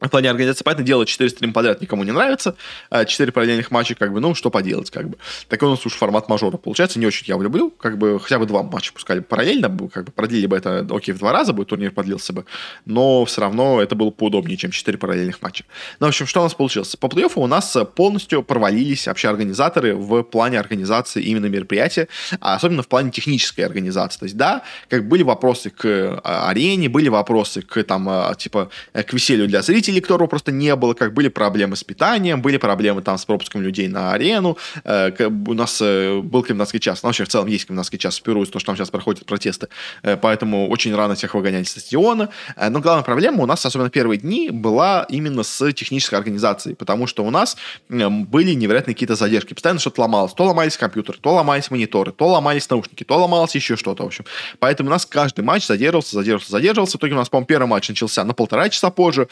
в плане организации, понятное дело, 4 стрим подряд никому не нравится. 4 параллельных матча, как бы, ну, что поделать, как бы. Такой у нас уж формат мажора получается, не очень я люблю. Как бы, хотя бы два матча пускали параллельно, как бы, продлили бы это, окей, в два раза бы турнир продлился бы, но все равно это было поудобнее, чем 4 параллельных матча. Ну, в общем, что у нас получилось? По плей-оффу у нас полностью провалились вообще организаторы в плане организации именно мероприятия, а особенно в плане технической организации. То есть, да, как были вопросы к а, арене, были вопросы к, там, а, типа, к веселью для зрителей, зрителей, которого просто не было, как были проблемы с питанием, были проблемы там с пропуском людей на арену, э, у нас э, был комендантский час, ну, вообще в целом есть комендантский час в Перу, то, что там сейчас проходят протесты, э, поэтому очень рано всех выгоняли с стадиона, но главная проблема у нас, особенно первые дни, была именно с технической организацией, потому что у нас были невероятные какие-то задержки, постоянно что-то ломалось, то ломались компьютеры, то ломались мониторы, то ломались наушники, то ломалось еще что-то, в общем. Поэтому у нас каждый матч задерживался, задерживался, задерживался. В итоге у нас, по-моему, первый матч начался на полтора часа позже,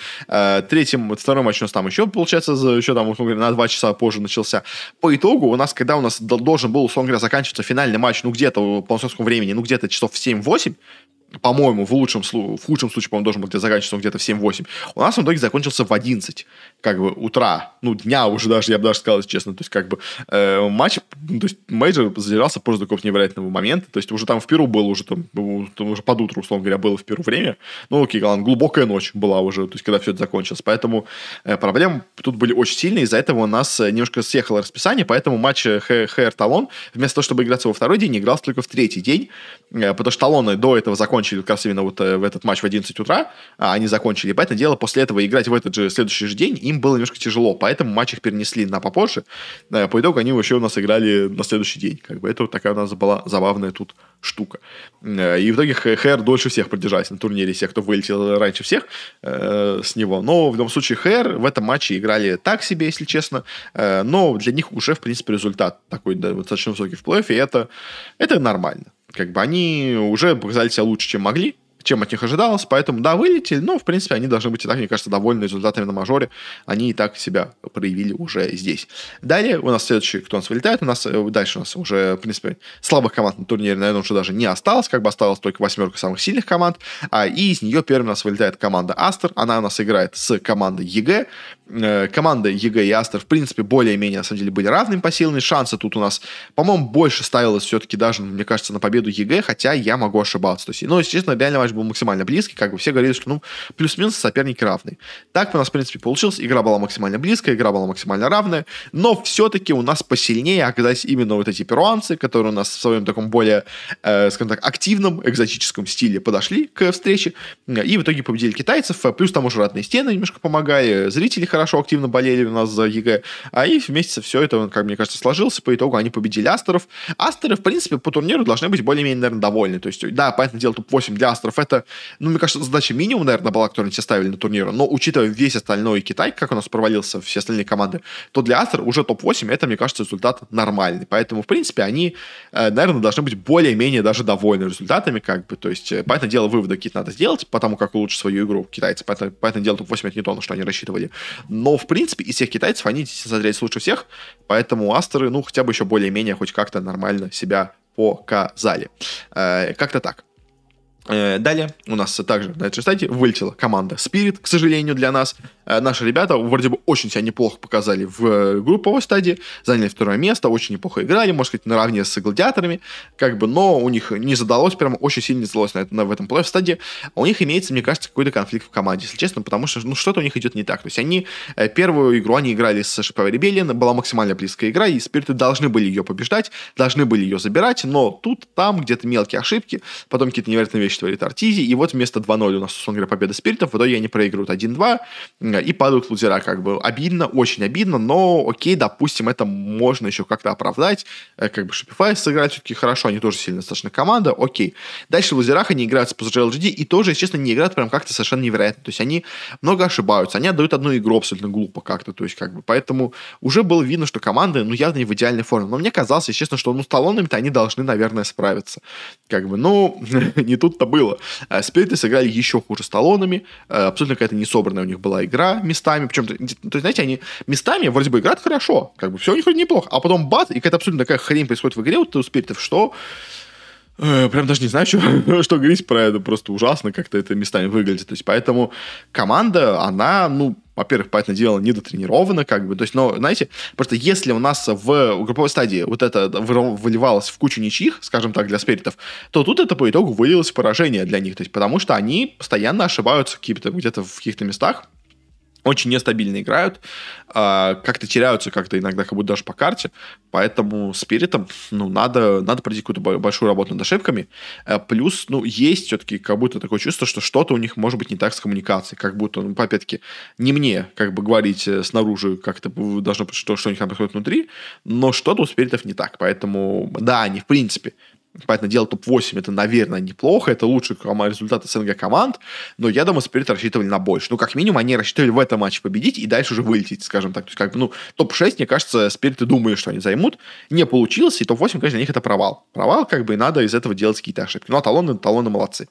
э, третьим, второй матч у нас там еще, получается, еще там, условно говоря, на два часа позже начался. По итогу у нас, когда у нас должен был, условно говоря, заканчиваться финальный матч, ну, где-то по московскому времени, ну, где-то часов в 7-8, по-моему, в лучшем в худшем случае, по-моему, должен был где заканчиваться где-то в 7-8. У нас в итоге закончился в 11, как бы, утра, ну, дня уже даже, я бы даже сказал, честно. То есть, как бы, э, матч, ну, то есть, major задержался после такого невероятного момента. То есть, уже там в Перу был уже там, там уже под утро, условно говоря, было в Перу время. Ну, окей, ладно, глубокая ночь была уже, то есть, когда все это закончилось. Поэтому э, проблемы тут были очень сильные. Из-за этого у нас э, немножко съехало расписание, поэтому матч HR Talon, вместо того, чтобы играться во второй день, игрался только в третий день, э, потому что Talon'ы до этого закончились закончили как раз именно вот э, в этот матч в 11 утра, а они закончили. Поэтому дело, после этого играть в этот же следующий же день им было немножко тяжело, поэтому матч их перенесли на попозже. Э, по итогу они вообще у нас играли на следующий день. Как бы это вот такая у нас была забавная тут штука. Э, и в итоге ХР дольше всех продержались на турнире, всех, кто вылетел раньше всех э, с него. Но в любом случае ХР в этом матче играли так себе, если честно. Э, но для них уже, в принципе, результат такой да, достаточно высокий в плей-оффе, это, это нормально. Как бы они уже показали себя лучше, чем могли чем от них ожидалось. Поэтому, да, вылетели, но, в принципе, они должны быть и так, мне кажется, довольны результатами на major'е. Они и так себя проявили уже здесь. Далее у нас следующий, кто у нас вылетает, у нас э, дальше у нас уже, в принципе, слабых команд на турнире, наверное, уже даже не осталось, как бы осталось только восьмерка самых сильных команд, а, и из нее первым у нас вылетает команда Aster, она у нас играет с командой EG, команда EG и Aster, в принципе, более-менее, на самом деле, были равными по силам, шансы тут у нас, по-моему, больше ставилось все-таки даже, мне кажется, на победу EG, хотя я могу ошибаться. То есть, ну, естественно, реально матч был максимально близкий, как бы все говорили, что, ну, плюс-минус соперники равные. Так у нас, в принципе, получилось, игра была максимально близкая, игра была максимально равная, но все-таки у нас посильнее оказались именно вот эти перуанцы, которые у нас в своем таком более, э, скажем так, активном, экзотическом стиле подошли к встрече, и в итоге победили китайцев, плюс там уже родные стены немножко помогали, зрители хорошо активно болели у нас за EG, а и вместе все это, как мне кажется, сложился, по итогу они победили Aster'ов. Aster'ы, в принципе, по турниру должны быть более-менее, наверное, довольны, то есть, да, понятное дело, топ-8 для Aster'ов это, ну, мне кажется, задача минимум, наверное, была, которую они себе ставили на турниру, но учитывая весь остальной Китай, как у нас провалился все остальные команды, то для Астер уже топ-8, это, мне кажется, результат нормальный, поэтому, в принципе, они, э, наверное, должны быть более-менее даже довольны результатами, как бы, то есть, э, понятное дело, выводы какие-то надо сделать, потому как улучшить свою игру китайцы, поэтому, понятное дело, топ-8 это не то, на что они рассчитывали, но, в принципе, из всех китайцев они смотрелись лучше всех, поэтому Астеры, ну, хотя бы еще более-менее хоть как-то нормально себя показали. Э, как-то так. Э, далее у нас также на этой стадии вылетела команда Spirit, к сожалению, для нас. Э, наши ребята вроде бы очень себя неплохо показали в э, групповой стадии, заняли второе место, очень неплохо играли, можно сказать, наравне с гладиаторами, как бы, но у них не задалось, прямо очень сильно не задалось на, на, в этом плей стадии. У них имеется, мне кажется, какой-то конфликт в команде, если честно, потому что, ну, что-то у них идет не так. То есть они первую игру они играли с Шиповой Ребелиан, была максимально близкая игра, и Спириты должны были ее побеждать, должны были ее забирать, но тут, там, где-то мелкие ошибки, потом какие-то невероятные вещи творит Артизи, и вот вместо 2-0 у нас, условно говоря, победа Спиритов, в итоге они проигрывают 1-2 и падают лузера, как бы. Обидно, очень обидно, но окей, допустим, это можно еще как-то оправдать, э, как бы Shopify сыграть все-таки хорошо, они тоже сильно достаточно команда, окей. Дальше в лузерах они играют с PSG LGD, и тоже, естественно, не играют прям как-то совершенно невероятно, то есть они много ошибаются, они отдают одну игру абсолютно глупо как-то, то есть как бы, поэтому уже было видно, что команды, ну, явно не в идеальной форме, но мне казалось, естественно, что, ну, с талонами-то они должны, наверное, справиться, как бы, ну, не тут-то было. Спириты сыграли еще хуже с талонами, э, абсолютно какая-то несобранная у них была игра местами, причем, то есть, знаете, они местами вроде бы играют хорошо, как бы все у них вроде неплохо, а потом бат, и какая-то абсолютно такая хрень происходит в игре вот у Спиритов, что э, Прям даже не знаю, что, что говорить про это. Просто ужасно как-то это местами выглядит. То есть, поэтому команда, она, ну, во-первых, понятное дело, недотренирована, как бы, то есть, но, знаете, просто если у нас в групповой стадии вот это выливалось в кучу ничьих, скажем так, для спиритов, то тут это по итогу вылилось в поражение для них, то есть, потому что они постоянно ошибаются где-то в каких-то местах, очень нестабильно играют, а, как-то теряются как-то иногда, как будто даже по карте, поэтому спиритом, ну, надо, надо пройти какую-то большую работу над ошибками, э, плюс, ну, есть все-таки как будто такое чувство, что что-то у них может быть не так с коммуникацией, как будто, ну, опять-таки, не мне, как бы, говорить э, снаружи, как-то должно быть, что, что у них там происходит внутри, но что-то у спиритов не так, поэтому, да, они, в принципе, Понятное дело, топ-8 это, наверное, неплохо, это лучший результат СНГ команд, но я думаю, Спирит рассчитывали на больше. Ну, как минимум, они рассчитывали в этом матче победить и дальше уже вылететь, скажем так. То есть, как бы, ну, топ-6, мне кажется, Спириты думали, что они займут. Не получилось, и топ-8, конечно, для них это провал. Провал, как бы, и надо из этого делать какие-то ошибки. Ну, а Talon'ы, Talon'ы молодцы.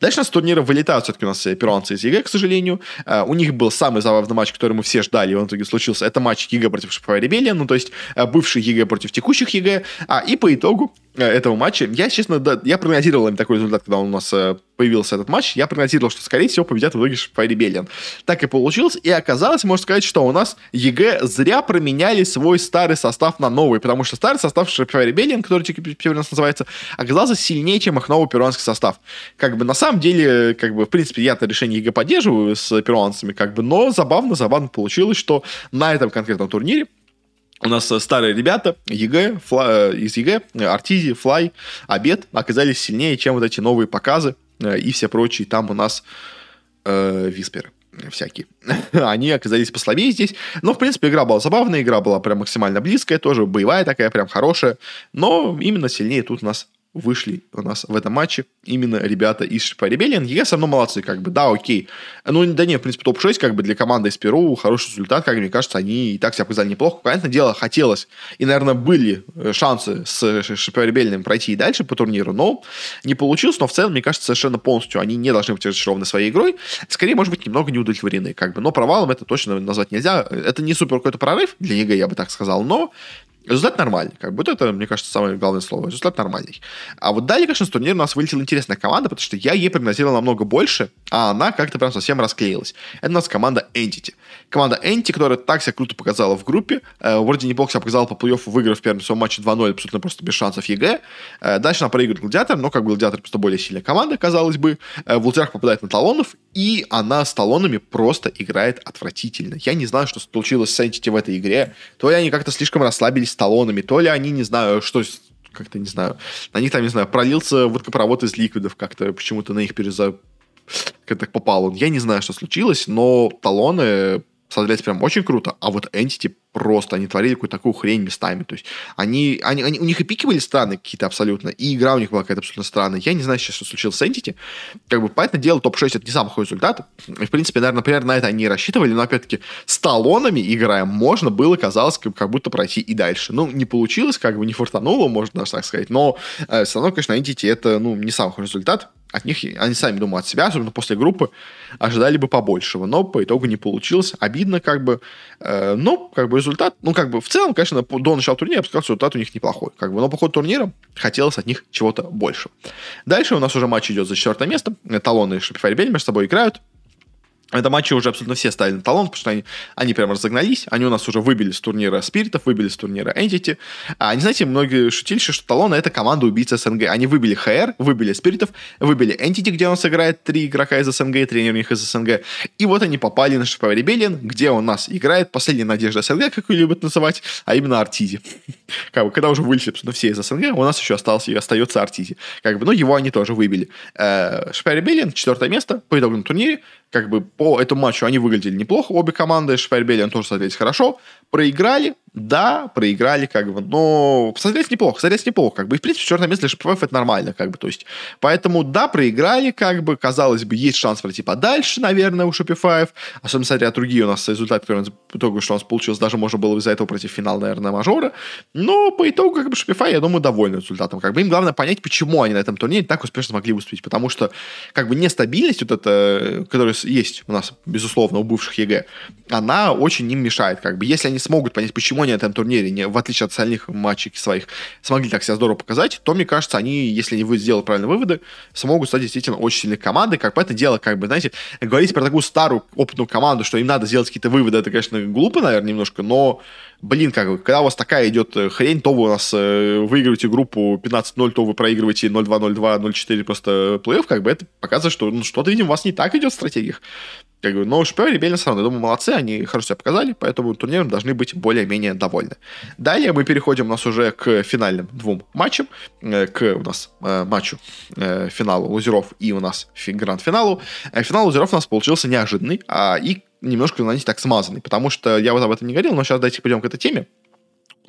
Дальше у нас с турнира вылетают все-таки у нас перуанцы из EG, к сожалению. Э, у них был самый забавный матч, который мы все ждали, и он в итоге случился. Это матч EG против Shopify Rebellion, ну, то есть э, бывший EG против текущих EG. А, и по итогу этого матча, я, честно, да, я прогнозировал им такой результат, когда у нас появился этот матч, я прогнозировал, что, скорее всего, победят в итоге Rebellion. Так и получилось, и оказалось, можно сказать, что у нас EG зря променяли свой старый состав на новый, потому что старый состав Rebellion, который теперь у нас называется, оказался сильнее, чем их новый перуанский состав. Как бы на самом деле, как бы, в принципе, я-то решение EG поддерживаю с перуанцами, как бы, но забавно, забавно получилось, что на этом конкретном турнире у нас старые ребята EG, Fly, э, из EG, Arteezy, Fly, Abed оказались сильнее, чем вот эти новые Pakazs'ы э, и все прочие там у нас э, Wisper'ы всякие. Они оказались послабее здесь. Но, в принципе, игра была забавная, игра была прям максимально близкая, тоже боевая такая, прям хорошая. Но именно сильнее тут у нас вышли у нас в этом матче именно ребята из Shopify Rebellion. EG со мной молодцы, как бы, да, окей. Ну, да не, в принципе, топ-6, как бы, для команды из Перу хороший результат, как мне кажется, они и так себя показали неплохо. Понятное дело, хотелось, и, наверное, были э, шансы с Shopify Rebellion пройти и дальше по турниру, но не получилось, но в целом, мне кажется, совершенно полностью они не должны быть разочарованы своей игрой. Скорее, может быть, немного не удовлетворены, как бы, но провалом это точно назвать нельзя. Это не супер какой-то прорыв для EG, я бы так сказал, но Результат нормальный. Как бы это, мне кажется, самое главное слово. Результат нормальный. А вот далее, конечно, с турнира у нас вылетела интересная команда, потому что я ей прогнозировал намного больше, а она как-то прям совсем расклеилась. Это у нас команда Entity. Команда Entity, которая так себя круто показала в группе. Э, вроде неплохо себя показала по плей-оффу, выиграв в первом своем матче 2-0, абсолютно просто без шансов EG. Э, дальше она проигрывает Gladiators, но как бы Gladiators просто более сильная команда, казалось бы. Э, в лузерах попадает на Talon'ов, и она с Talon'ами просто играет отвратительно. Я не знаю, что случилось с Entity в этой игре. То ли они как-то слишком расслабились с Talon'ами, то ли они, не знаю, что как-то, не знаю, на них там, не знаю, пролился водопровод из ликвидов как-то, почему-то на них переза... как-то попал он. Я не знаю, что случилось, но талоны смотрелись прям очень круто, а вот Entity просто, они творили какую-то такую хрень местами, то есть они, они, они, у них и пики были странные какие-то абсолютно, и игра у них была какая-то абсолютно странная, я не знаю сейчас, что случилось с Entity, как бы, понятное дело, топ-6 это не самый худой результат, и, в принципе, наверное, например, на это они и рассчитывали, но, опять-таки, с талонами играя, можно было, казалось, как, как будто пройти и дальше, ну, не получилось, как бы, не фортануло, можно даже так сказать, но э, все равно, конечно, Entity это, ну, не самый худой результат, от них, они сами думают от себя, особенно после группы, ожидали бы побольшего, но по итогу не получилось. Обидно, как бы. Э, но, как бы, результат, ну, как бы, в целом, конечно, до начала турнира, я бы сказал, что результат у них неплохой. Как бы, но по ходу турнира хотелось от них чего-то больше. Дальше у нас уже матч идет за четвертое место. Талоны и Shopify Rebel между собой играют. Это матчи уже абсолютно все ставили на талон, потому что они, они прямо разогнались. Они у нас уже выбили с турнира Спиритов, выбили с турнира Entity. А, они, знаете, многие шутили, что талон это команда убийцы СНГ. Они выбили ХР, выбили Спиритов, выбили Entity, где у нас играет три игрока из СНГ, тренер у них из СНГ. И вот они попали на Шипа Rebellion, где у нас играет последняя надежда СНГ, как ее любят называть, а именно Артизи. Как бы, когда уже вылетели абсолютно все из СНГ, у нас еще остался и остается Артизи. Как бы, но его они тоже выбили. Шипа Rebellion, четвертое место по итогам турнире как бы по этому матчу они выглядели неплохо, обе команды, Швайрбеллиан тоже смотрелись хорошо, проиграли, да, проиграли, как бы, но смотрелись неплохо, смотрелись неплохо, как бы, и, в принципе, четвертое место для ШПФ это нормально, как бы, то есть, поэтому, да, проиграли, как бы, казалось бы, есть шанс пройти подальше, наверное, у Shopify, особенно, смотря другие у нас результаты, которые в итоге, что у нас получилось, даже можно было из-за этого пройти в финал, наверное, мажора, но по итогу, как бы, Shopify, я думаю, довольны результатом, как бы, им главное понять, почему они на этом турнире так успешно смогли выступить, потому что, как бы, нестабильность вот эта, которая есть у нас, безусловно, у бывших EG, она очень им мешает, как бы, если они смогут понять, почему они на этом турнире, не, в отличие от остальных матчей своих, смогли так себя здорово показать, то, мне кажется, они, если они сделают правильные выводы, смогут стать действительно очень сильной командой. Как бы это дело, как бы, знаете, говорить про такую старую опытную команду, что им надо сделать какие-то выводы, это, конечно, глупо, наверное, немножко, но блин, как бы, когда у вас такая идет э, хрень, то вы у нас э, выигрываете группу 15-0, то вы проигрываете 0-2, 0-2, 0-4 просто плей-офф, как бы это показывает, что ну, что-то, видимо, у вас не так идет в стратегиях. Как бы, но ШП Ребельно все равно, я думаю, молодцы, они хорошо себя показали, поэтому турниром должны быть более-менее довольны. Далее мы переходим у нас уже к финальным двум матчам, э, к у нас э, матчу э, финалу лузеров и у нас гранд-финалу. Финал лузеров у нас получился неожиданный, а, и немножко, знаете, так смазанный, потому что я вот об этом не говорил, но сейчас давайте перейдем к этой теме.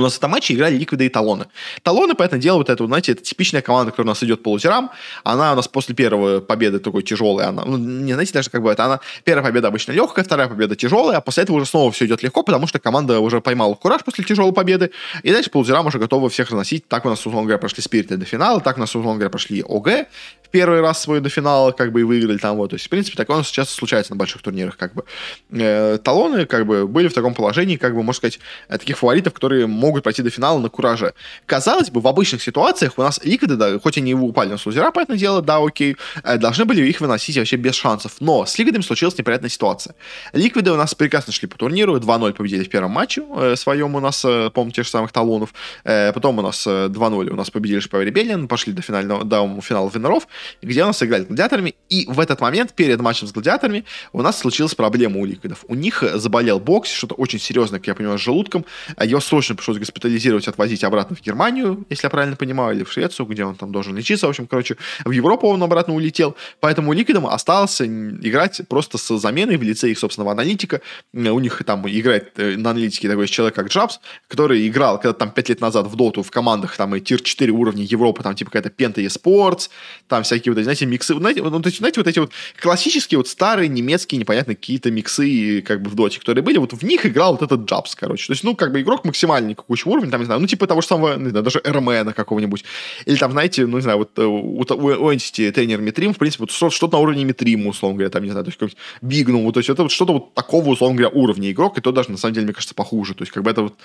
У нас в этом матче играли ликвиды и талоны. Талоны, поэтому дело вот это, знаете, это типичная команда, которая у нас идет по лузерам. Она у нас после первой победы такой тяжелой. Она, ну, не знаете, даже как бы это, она, первая победа обычно легкая, вторая победа тяжелая, а после этого уже снова все идет легко, потому что команда уже поймала кураж после тяжелой победы, и дальше по лузерам уже готовы всех разносить. Так у нас, условно говоря, прошли спириты до финала, так у нас, условно говоря, прошли ОГ, первый раз свой до финала, как бы, и выиграли там, вот, то есть, в принципе, такое у нас часто случается на больших турнирах, как бы. Э, талоны, как бы, были в таком положении, как бы, можно сказать, э, таких фаворитов, которые могут пройти до финала на кураже. Казалось бы, в обычных ситуациях у нас ликвиды, да, хоть они и упали на слузера, понятное дело, да, окей, э, должны были их выносить вообще без шансов, но с ликвидами случилась неприятная ситуация. Ликвиды у нас прекрасно шли по турниру, 2-0 победили в первом матче э, своем у нас, э, по-моему, тех же самых талонов, э, потом у нас э, 2-0 у нас победили Шпавер Ребеллин, пошли до финального, до финала Виноров, где у нас играли гладиаторами, и в этот момент, перед матчем с гладиаторами, у нас случилась проблема у ликвидов. У них заболел бокс, что-то очень серьезное, как я понимаю, с желудком, его срочно пришлось госпитализировать, отвозить обратно в Германию, если я правильно понимаю, или в Швецию, где он там должен лечиться. В общем, короче, в Европу он обратно улетел. Поэтому Ликвидом остался играть просто с заменой в лице их собственного аналитика. У них там играет э, на аналитике такой человек, как Джабс, который играл когда там 5 лет назад в Доту в командах там и tier-4 уровня Европы, там типа какая-то Пента Esports, там всякие вот эти, знаете, миксы. Знаете, вот, знаете, вот эти вот классические вот старые немецкие непонятно какие-то миксы как бы в Доте, которые были, вот в них играл вот этот Джабс, короче. То есть, ну, как бы игрок максимальный какой-то уровень, там, не знаю, ну, типа того же самого, не знаю, даже РМН какого-нибудь. Или там, знаете, ну, не знаю, вот э, у, у, у Entity тренер Митрим, в принципе, вот что-то, на уровне Митрима, условно говоря, там, не знаю, то есть какой-нибудь Бигнум, то есть это вот что-то вот такого, условно говоря, уровня игрок, и то даже, на самом деле, мне кажется, похуже. То есть, как бы это вот,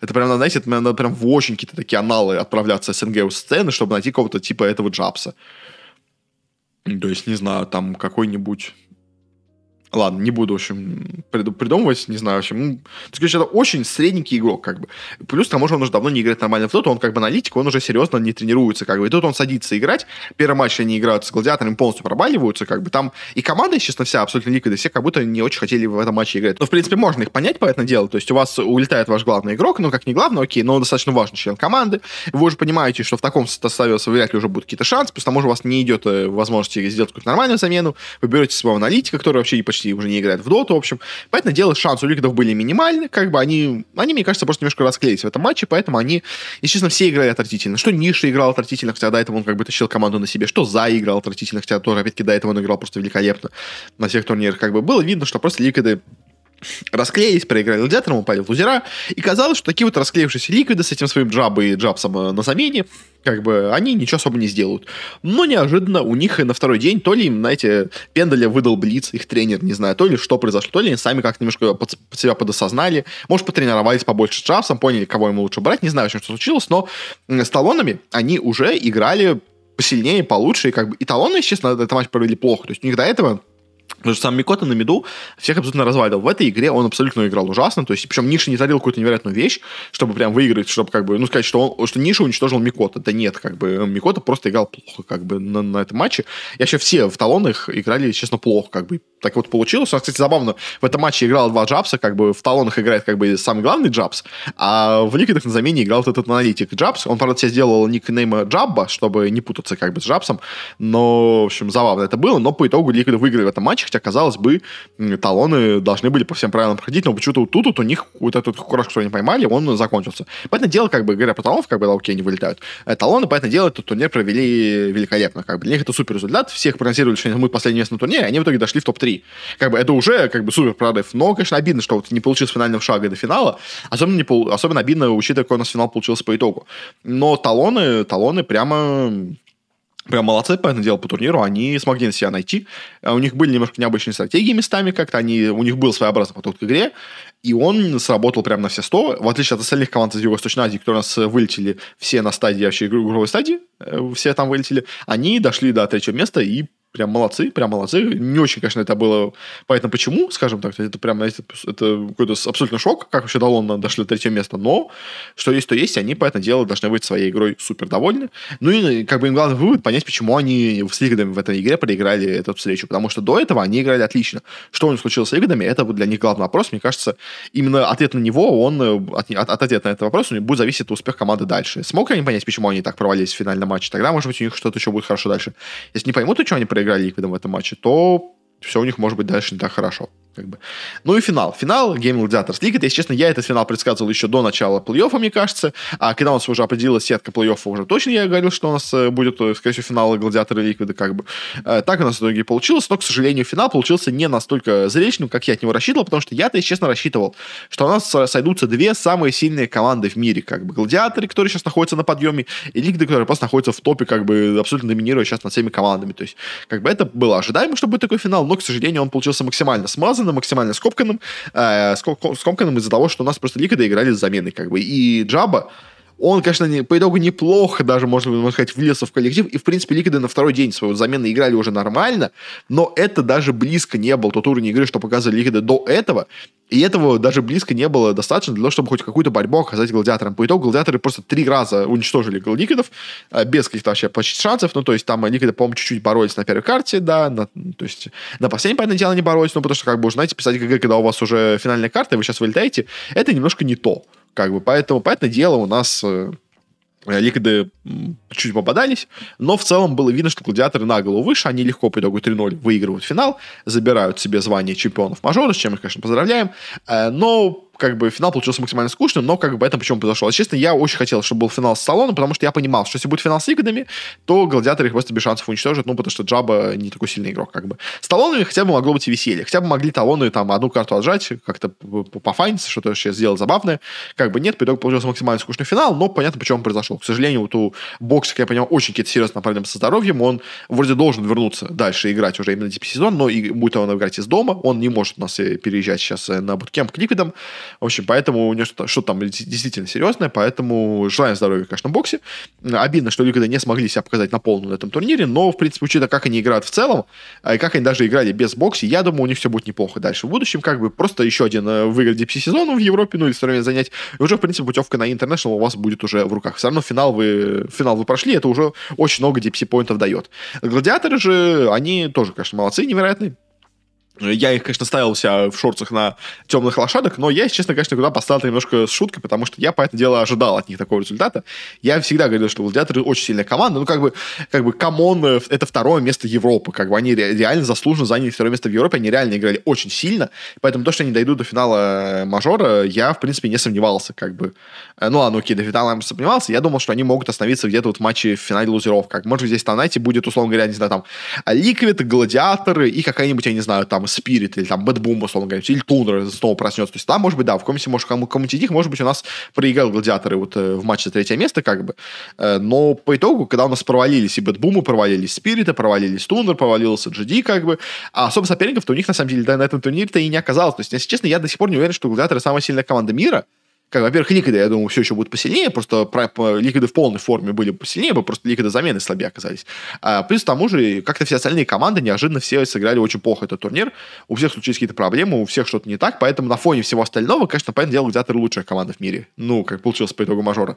это прям, знаете, это надо прям в очень какие-то такие аналы отправляться СНГ сцены, чтобы найти кого-то типа этого Джабса. То есть, не знаю, там какой-нибудь Ладно, не буду, в общем, придумывать, не знаю, в общем. Ну, то есть, это очень средненький игрок, как бы. Плюс, к тому же, он уже давно не играет нормально в доту, он как бы аналитик, он уже серьезно не тренируется, как бы. И тут он садится играть, первый матч они играют с гладиаторами, полностью пробаливаются, как бы. Там и команда, честно, вся абсолютно ликвиды, все как будто не очень хотели в этом матче играть. Но, в принципе, можно их понять по этому делу. То есть, у вас улетает ваш главный игрок, ну, как не главный, окей, но он достаточно важный член команды. Вы уже понимаете, что в таком составе вряд ли уже будут какие-то шансы, потому что у вас не идет э, возможности сделать какую-то нормальную замену. Вы берете своего аналитика, который вообще почти уже не играет в доту, в общем. Поэтому дело, шансы у ликвидов были минимальны, как бы они, они, мне кажется, просто немножко расклеились в этом матче, поэтому они, естественно, все играли отвратительно. Что Ниша играл отвратительно, хотя до этого он как бы тащил команду на себе, что За играл отвратительно, хотя тоже, опять-таки, до этого он играл просто великолепно на всех турнирах. Как бы было видно, что просто ликвиды расклеились, проиграли гладиатором, упали в лузера, и казалось, что такие вот расклеившиеся ликвиды с этим своим джабой и джабсом э, на замене, как бы, они ничего особо не сделают. Но неожиданно у них на второй день, то ли им, знаете, Пендаля выдал Блиц, их тренер, не знаю, то ли что произошло, то ли они сами как-то немножко под, под себя подосознали, может, потренировались побольше с джабсом, поняли, кого ему лучше брать, не знаю, что случилось, но с талонами они уже играли посильнее, получше, и как бы и талоны, естественно, этот матч провели плохо. То есть у них до этого Потому что сам Микота на меду всех абсолютно развалил. В этой игре он абсолютно играл ужасно. То есть, причем Ниша не творил какую-то невероятную вещь, чтобы прям выиграть, чтобы как бы, ну, сказать, что, он, что Ниша уничтожил Микота. Да нет, как бы Микота просто играл плохо как бы на, на этом матче. Я вообще все в талонах играли, честно, плохо. Как бы так вот получилось. У нас, кстати, забавно, в этом матче играл два Джабса, как бы в талонах играет как бы самый главный Джабс, а в ликвидах на замене играл вот этот аналитик Джабс. Он, правда, себе сделал никнейм Джабба, чтобы не путаться как бы с Джабсом, но, в общем, забавно это было, но по итогу ликвиды выиграли в этом матче, хотя, казалось бы, талоны должны были по всем правилам проходить, но почему-то вот тут вот у них вот этот кураж, который они поймали, он закончился. Поэтому дело, как бы, говоря про талонов, как бы, да, окей, они вылетают. Э, талоны, поэтому дело, этот турнир провели великолепно. Как бы. Для них это супер результат. Всех прогнозировали, что они будут последнее место на турнире, они в итоге дошли в топ-3. Как бы это уже как бы супер прорыв. Но, конечно, обидно, что вот не получилось финального шага до финала. Особенно, не пол... Особенно обидно, учитывая, какой у нас финал получился по итогу. Но талоны, талоны прямо прям молодцы, по этому делу, по турниру, они смогли на себя найти. А у них были немножко необычные стратегии местами как-то, они, у них был своеобразный подход к игре, и он сработал прям на все 100, в отличие от остальных команд из Юго-Восточной Азии, которые у нас вылетели все на стадии, вообще игровой стадии, э, все там вылетели, они дошли до третьего места и прям молодцы, прям молодцы. Не очень, конечно, это было понятно почему, скажем так. Это прям, это, это какой-то абсолютно шок, как вообще Далон дошли до третьего места. Но что есть, то есть. Они, по этому делу, должны быть своей игрой супер довольны. Ну и как бы им главный вывод понять, почему они с Лигадами в этой игре проиграли эту встречу. Потому что до этого они играли отлично. Что у них случилось с Лигадами, это для них главный вопрос. Мне кажется, именно ответ на него, он от, от, от ответа на этот вопрос у них будет зависеть от успеха команды дальше. Смог ли они понять, почему они так провалились в финальном матче? Тогда, может быть, у них что-то еще будет хорошо дальше. Если не поймут, то что они проиграли Ликвидом в этом матче, то все у них может быть дальше не так хорошо. Как бы. Ну и финал. Финал Game Gladiators League. Это, если честно, я этот финал предсказывал еще до начала плей-оффа, мне кажется. А когда у нас уже определилась сетка плей-оффа, уже точно я говорил, что у нас э, будет, э, скорее всего, финал Гладиатора Ликвида. Как бы. Э, так у нас в итоге получилось, но, к сожалению, финал получился не настолько зрелищным, как я от него рассчитывал, потому что я-то, если честно, рассчитывал, что у нас сойдутся две самые сильные команды в мире. Как бы Гладиаторы, которые сейчас находятся на подъеме, и Ликвиды, которые просто находятся в топе, как бы абсолютно доминируя сейчас над всеми командами. То есть, как бы это было ожидаемо, что будет такой финал, но, к сожалению, он получился максимально смазанным, максимально скомканным, э, скомканным из-за того, что у нас просто Ликвиды играли с заменой, как бы. И Джаба, он, конечно, не, по итогу неплохо даже, можно, можно сказать, влился в коллектив. И, в принципе, Ликвиды на второй день своего замены играли уже нормально, но это даже близко не был тот уровень игры, что показывали Ликвиды до этого. И этого даже близко не было достаточно для того, чтобы хоть какую-то борьбу оказать гладиаторам. По итогу гладиаторы просто три раза уничтожили ликвидов, э, без каких-то вообще почти шансов. Ну, то есть там ликвиды, по-моему, чуть-чуть боролись на первой карте, да, на, то есть на последней, понятное дело, не боролись, ну, потому что, как бы, знаете, писать ГГ, когда у вас уже финальная карта, и вы сейчас вылетаете, это немножко не то Как бы, поэтому, понятное дело, у нас э, Ликвиды чуть попадались, но в целом было видно, что гладиаторы на голову выше, они легко по итогу 3-0 выигрывают финал, забирают себе звание чемпионов мажора, с чем их, конечно, поздравляем, э, но как бы финал получился максимально скучным, но как бы это почему произошло. Честно, я очень хотел, чтобы был финал с Салоном, потому что я понимал, что если будет финал с Игодами, то гладиаторы их просто без шансов уничтожат, ну, потому что Джаба не такой сильный игрок, как бы. С талонами хотя бы могло быть и веселье. Хотя бы могли талоны там одну карту отжать, как-то пофайниться, что-то сейчас сделать забавное. Как бы нет, по итогу получился максимально скучный финал, но понятно, почему он произошел. К сожалению, вот у бокса, как я понял, очень какие-то серьезные проблемы со здоровьем. Он вроде должен вернуться дальше играть уже именно DP-сезон, но и будет он играть из дома. Он не может у нас э, переезжать сейчас э, на буткемп к Ликвидам. В общем, поэтому у него что-то, что там действительно серьезное, поэтому желаем здоровья, конечно, боксе. Обидно, что Ликвиды не смогли себя показать на полную на этом турнире, но, в принципе, учитывая, как они играют в целом, и как они даже играли без бокси, я думаю, у них все будет неплохо дальше. В будущем, как бы, просто еще один э, выиграть DPC сезон в Европе, ну, или второе занять, и уже, в принципе, путевка на International у вас будет уже в руках. Все равно финал вы, финал вы прошли, это уже очень много DPC-поинтов дает. Гладиаторы же, они тоже, конечно, молодцы, невероятные я их, конечно, ставил себя в шорцах на темных лошадок, но я, честно, конечно, туда поставил немножко с шуткой, потому что я, по этому делу, ожидал от них такого результата. Я всегда говорил, что Гладиаторы очень сильная команда, ну, как бы, как бы, come on, э, это второе место Европы, как бы, они реально заслуженно заняли второе место в Европе, они реально играли очень сильно, поэтому то, что они дойдут до финала э, мажора, я, в принципе, не сомневался, как бы. Э, ну, ладно, окей, до финала я сомневался, я думал, что они могут остановиться где-то вот в матче в финале лузеров, как, может, здесь на найте будет, условно говоря, не знаю, там, Liquid, Гладиаторы и какая-нибудь, я не знаю, там, Spirit или там BetBoom, условно говоря, или Тундра снова проснется. То есть там, может быть, да, в комнате, может, кому-нибудь из них, может быть, у нас проиграл гладиаторы вот э, в матче за третье место, как бы. Э, но по итогу, когда у нас провалились и Бэтбумы, провалились Спириты, провалились Тундер, провалился GD, как бы, а особо соперников-то у них, на самом деле, да, на этом турнире-то и не оказалось. То есть, если честно, я до сих пор не уверен, что гладиаторы самая сильная команда мира, как, во-первых, Ликвиды, я думаю, все еще будут посильнее, просто про, Ликвиды в полной форме были посильнее, бы просто Ликвиды замены слабее оказались. А, плюс к тому же, как-то все остальные команды неожиданно все сыграли очень плохо этот турнир, у всех случились какие-то проблемы, у всех что-то не так, поэтому на фоне всего остального, конечно, понятное дело, Гладиаторы лучшая команда в мире, ну, как получилось по итогу мажора.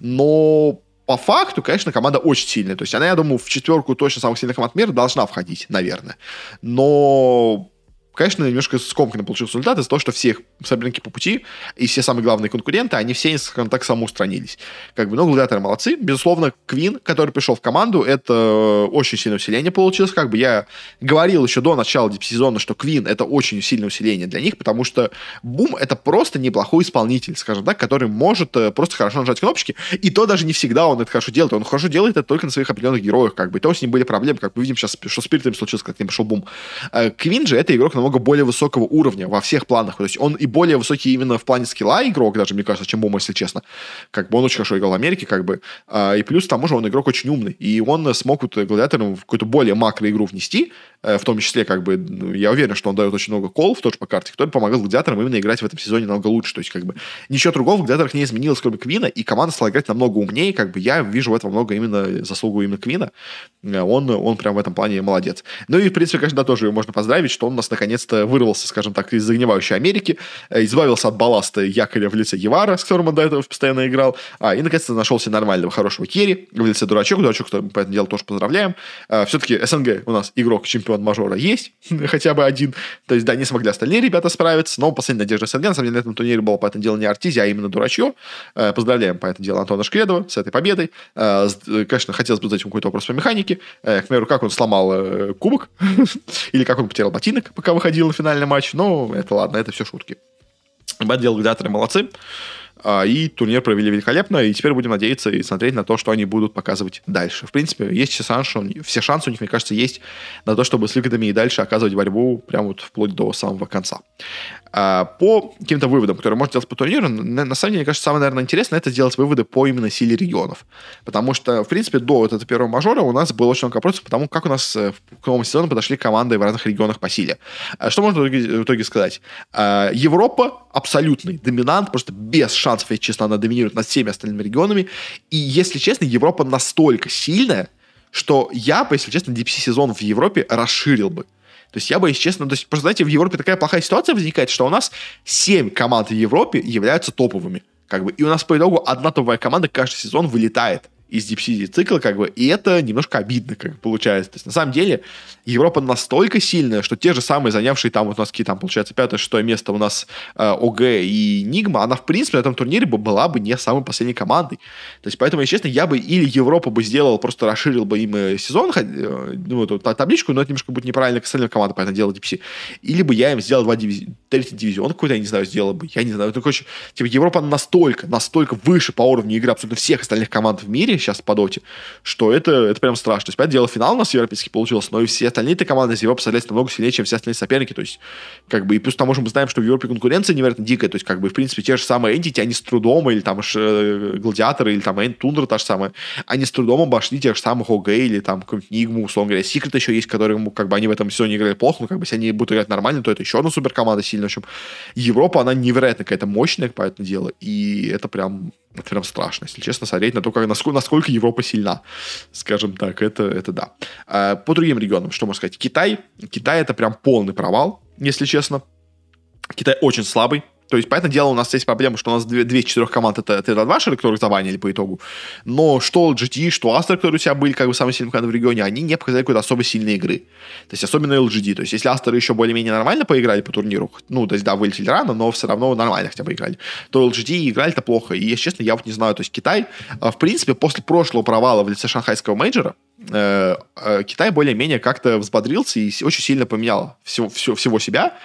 Но по факту, конечно, команда очень сильная. То есть она, я думаю, в четверку точно самых сильных команд мира должна входить, наверное. Но конечно, немножко скомканно получился результат из-за того, что все их соперники по пути и все самые главные конкуренты, они все, скажем так, самоустранились. Как бы, ну, гладиаторы молодцы. Безусловно, Квин, который пришел в команду, это очень сильное усиление получилось. Как бы я говорил еще до начала сезона, что Квин это очень сильное усиление для них, потому что Бум это просто неплохой исполнитель, скажем так, который может э, просто хорошо нажать кнопочки, и то даже не всегда он это хорошо делает. Он хорошо делает это только на своих определенных героях, как бы. И то с ним были проблемы, как мы видим сейчас, что с Спиритом случилось, как к ним пришел Бум. Э, Квин же это игрок намного более высокого уровня во всех планах. То есть он и более высокий именно в плане скилла игрок, даже, мне кажется, чем Бум, если честно. Как бы он очень хорошо играл в Америке, как бы. А, и плюс к тому же он игрок очень умный. И он смог вот гладиаторам в какую-то более макроигру внести, э, в том числе, как бы, ну, я уверен, что он дает очень много колов тоже по карте, который помогал гладиаторам именно играть в этом сезоне намного лучше. То есть, как бы, ничего другого в гладиаторах не изменилось, кроме Квина, и команда стала играть намного умнее, как бы, я вижу в этом много именно заслугу именно Квина. Э, он, он прям в этом плане молодец. Ну и, в принципе, конечно, да, тоже можно поздравить, что он у нас наконец-то вырвался, скажем так, из загнивающей Америки, э, избавился от балласта якоря в лице Евара, с которым он до этого постоянно играл, а, и, наконец-то, нашелся нормального, хорошего керри в лице Дурачок. Дурачок, кто по этому делу тоже поздравляем. А, все-таки СНГ у нас игрок-чемпион мажора есть, хотя бы один. То есть, да, не смогли остальные ребята справиться, но последняя надежда СНГ, на самом деле, на этом турнире было, по этому делу, не Артизи, а именно Дурачье. Э, поздравляем, по этому делу, Антона Шкредова с этой победой. Э, конечно, хотелось бы задать ему какой-то вопрос по механике. К примеру, как он сломал кубок, или как он потерял ботинок, пока выходил на финальный матч, но это ладно, это все шутки. Баддел гладиаторы молодцы. А, и турнир провели великолепно, и теперь будем надеяться и смотреть на то, что они будут показывать дальше. В принципе, есть все шансы, все шансы у них, мне кажется, есть на то, чтобы с Ликвидами и дальше оказывать борьбу прямо вот вплоть до самого конца. А, по каким-то выводам, которые можно делать по турниру, на, самом деле, мне кажется, самое, наверное, интересное это делать выводы по именно силе регионов. Потому что, в принципе, до вот этого первого мажора у нас было очень много вопросов, потому как у нас э, к новому сезону подошли команды в разных регионах по силе. А что можно в итоге сказать? Европа абсолютный доминант, просто без шансов, если честно, она доминирует над всеми остальными регионами. И, если честно, Европа настолько сильная, что я бы, если честно, DPC-сезон в Европе расширил бы. То есть я бы, если честно, то есть, просто, знаете, в Европе такая плохая ситуация возникает, что у нас 7 команд в Европе являются топовыми. Как бы, и у нас по итогу одна топовая команда каждый сезон вылетает из City цикла, как бы, и это немножко обидно, как получается. То есть, на самом деле, Европа настолько сильная, что те же самые занявшие там, вот у нас какие там, получается, пятое, шестое место у нас э, ОГ и Нигма, она, в принципе, на этом турнире бы была бы не самой последней командой. То есть, поэтому, если честно, я бы или Европа бы сделал, просто расширил бы им э, сезон, э, ну, эту табличку, но это немножко будет неправильно к остальным командам, поэтому делал DPC. Или бы я им сделал два дивизи... третий дивизион какой-то, я не знаю, сделал бы. Я не знаю. Ну, короче, типа, Европа настолько, настолько выше по уровню игры абсолютно всех остальных команд в мире сейчас по доте, что это, это прям страшно. То есть, понятное дело, финал у нас европейский получился, но и все остальные команды из Европы, соответственно, намного сильнее, чем все остальные соперники. То есть, как бы, и плюс к тому же мы знаем, что в Европе конкуренция невероятно дикая. То есть, как бы, в принципе, те же самые Entity, они с трудом, или там э, Гладиаторы, или там Тундра та же самая, они с трудом обошли тех же самых ОГ, или там какую-нибудь Нигму, условно говоря. Секрет еще есть, которые, как бы, они в этом сезоне играли плохо, но как бы, если они будут играть нормально, то это еще одна суперкоманда сильная. В общем, Европа, она невероятно какая-то мощная, по этому делу, и это прям это прям страшно, если честно, смотреть на то, как, насколько, насколько Европа сильна. Скажем так, это, это да. А, по другим регионам, что можно сказать? Китай. Китай это прям полный провал, если честно. Китай очень слабый. То есть, понятное дело, у нас есть проблема, что у нас две, две из четырех команд это Т2 которых заванили по итогу. Но что LGD, что Astra, которые у себя были как бы самые сильные команды в регионе, они не показали какой-то особо сильной игры. То есть, особенно LGD. То есть, если Astra еще более-менее нормально поиграли по турниру, ну, то есть, да, вылетели рано, но все равно нормально хотя бы играли, то LGD играли-то плохо. И, если честно, я вот не знаю. То есть, Китай, а, в принципе, после прошлого провала в лице шанхайского мейджора, э, э, Китай более-менее как-то взбодрился и очень сильно поменял всего, всего, всего себя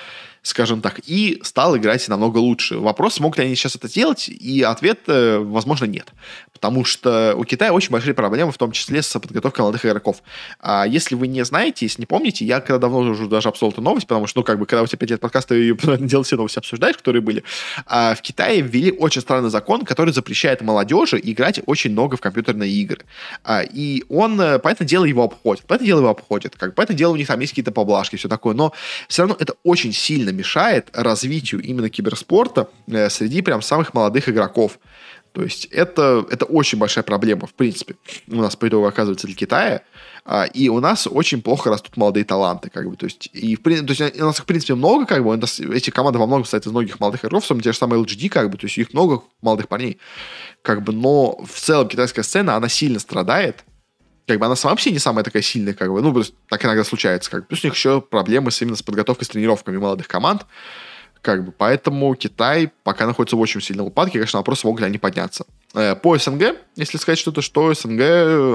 скажем так, и стал играть намного лучше. Вопрос, смогут ли они сейчас это сделать, и ответ, э, возможно, нет. Потому что у Китая очень большие проблемы, в том числе с подготовкой молодых игроков. А если вы не знаете, если не помните, я когда давно уже даже обсуждал эту новость, потому что, ну, как бы, когда у тебя 5 лет подкаста, ты делал все новости обсуждаешь, которые были, а в Китае ввели очень странный закон, который запрещает молодежи играть очень много в компьютерные игры. А, и он, э, понятное дело, его обходит. Понятное дело, его обходит. Как, понятное дело, у них там есть какие-то поблажки, все такое, но все равно это очень сильно мешает развитию именно киберспорта э, среди прям самых молодых игроков. То есть это, это очень большая проблема, в принципе, у нас по итогу оказывается для Китая. А, и у нас очень плохо растут молодые таланты, как бы, то есть, и, то есть у нас их, в принципе, много, как бы, нас, эти команды во многом состоят из многих молодых игроков, в те же самые LGD, как бы, то есть, их много молодых парней, как бы, но в целом китайская сцена, она сильно страдает, как бы она сама вообще не самая такая сильная, как бы, ну, так иногда случается, как бы. Плюс у них еще проблемы с, именно с подготовкой, с тренировками молодых команд, как бы, поэтому Китай пока находится в очень сильном упадке, конечно, вопрос, могут ли они подняться. Э, по СНГ, если сказать что-то, что СНГ,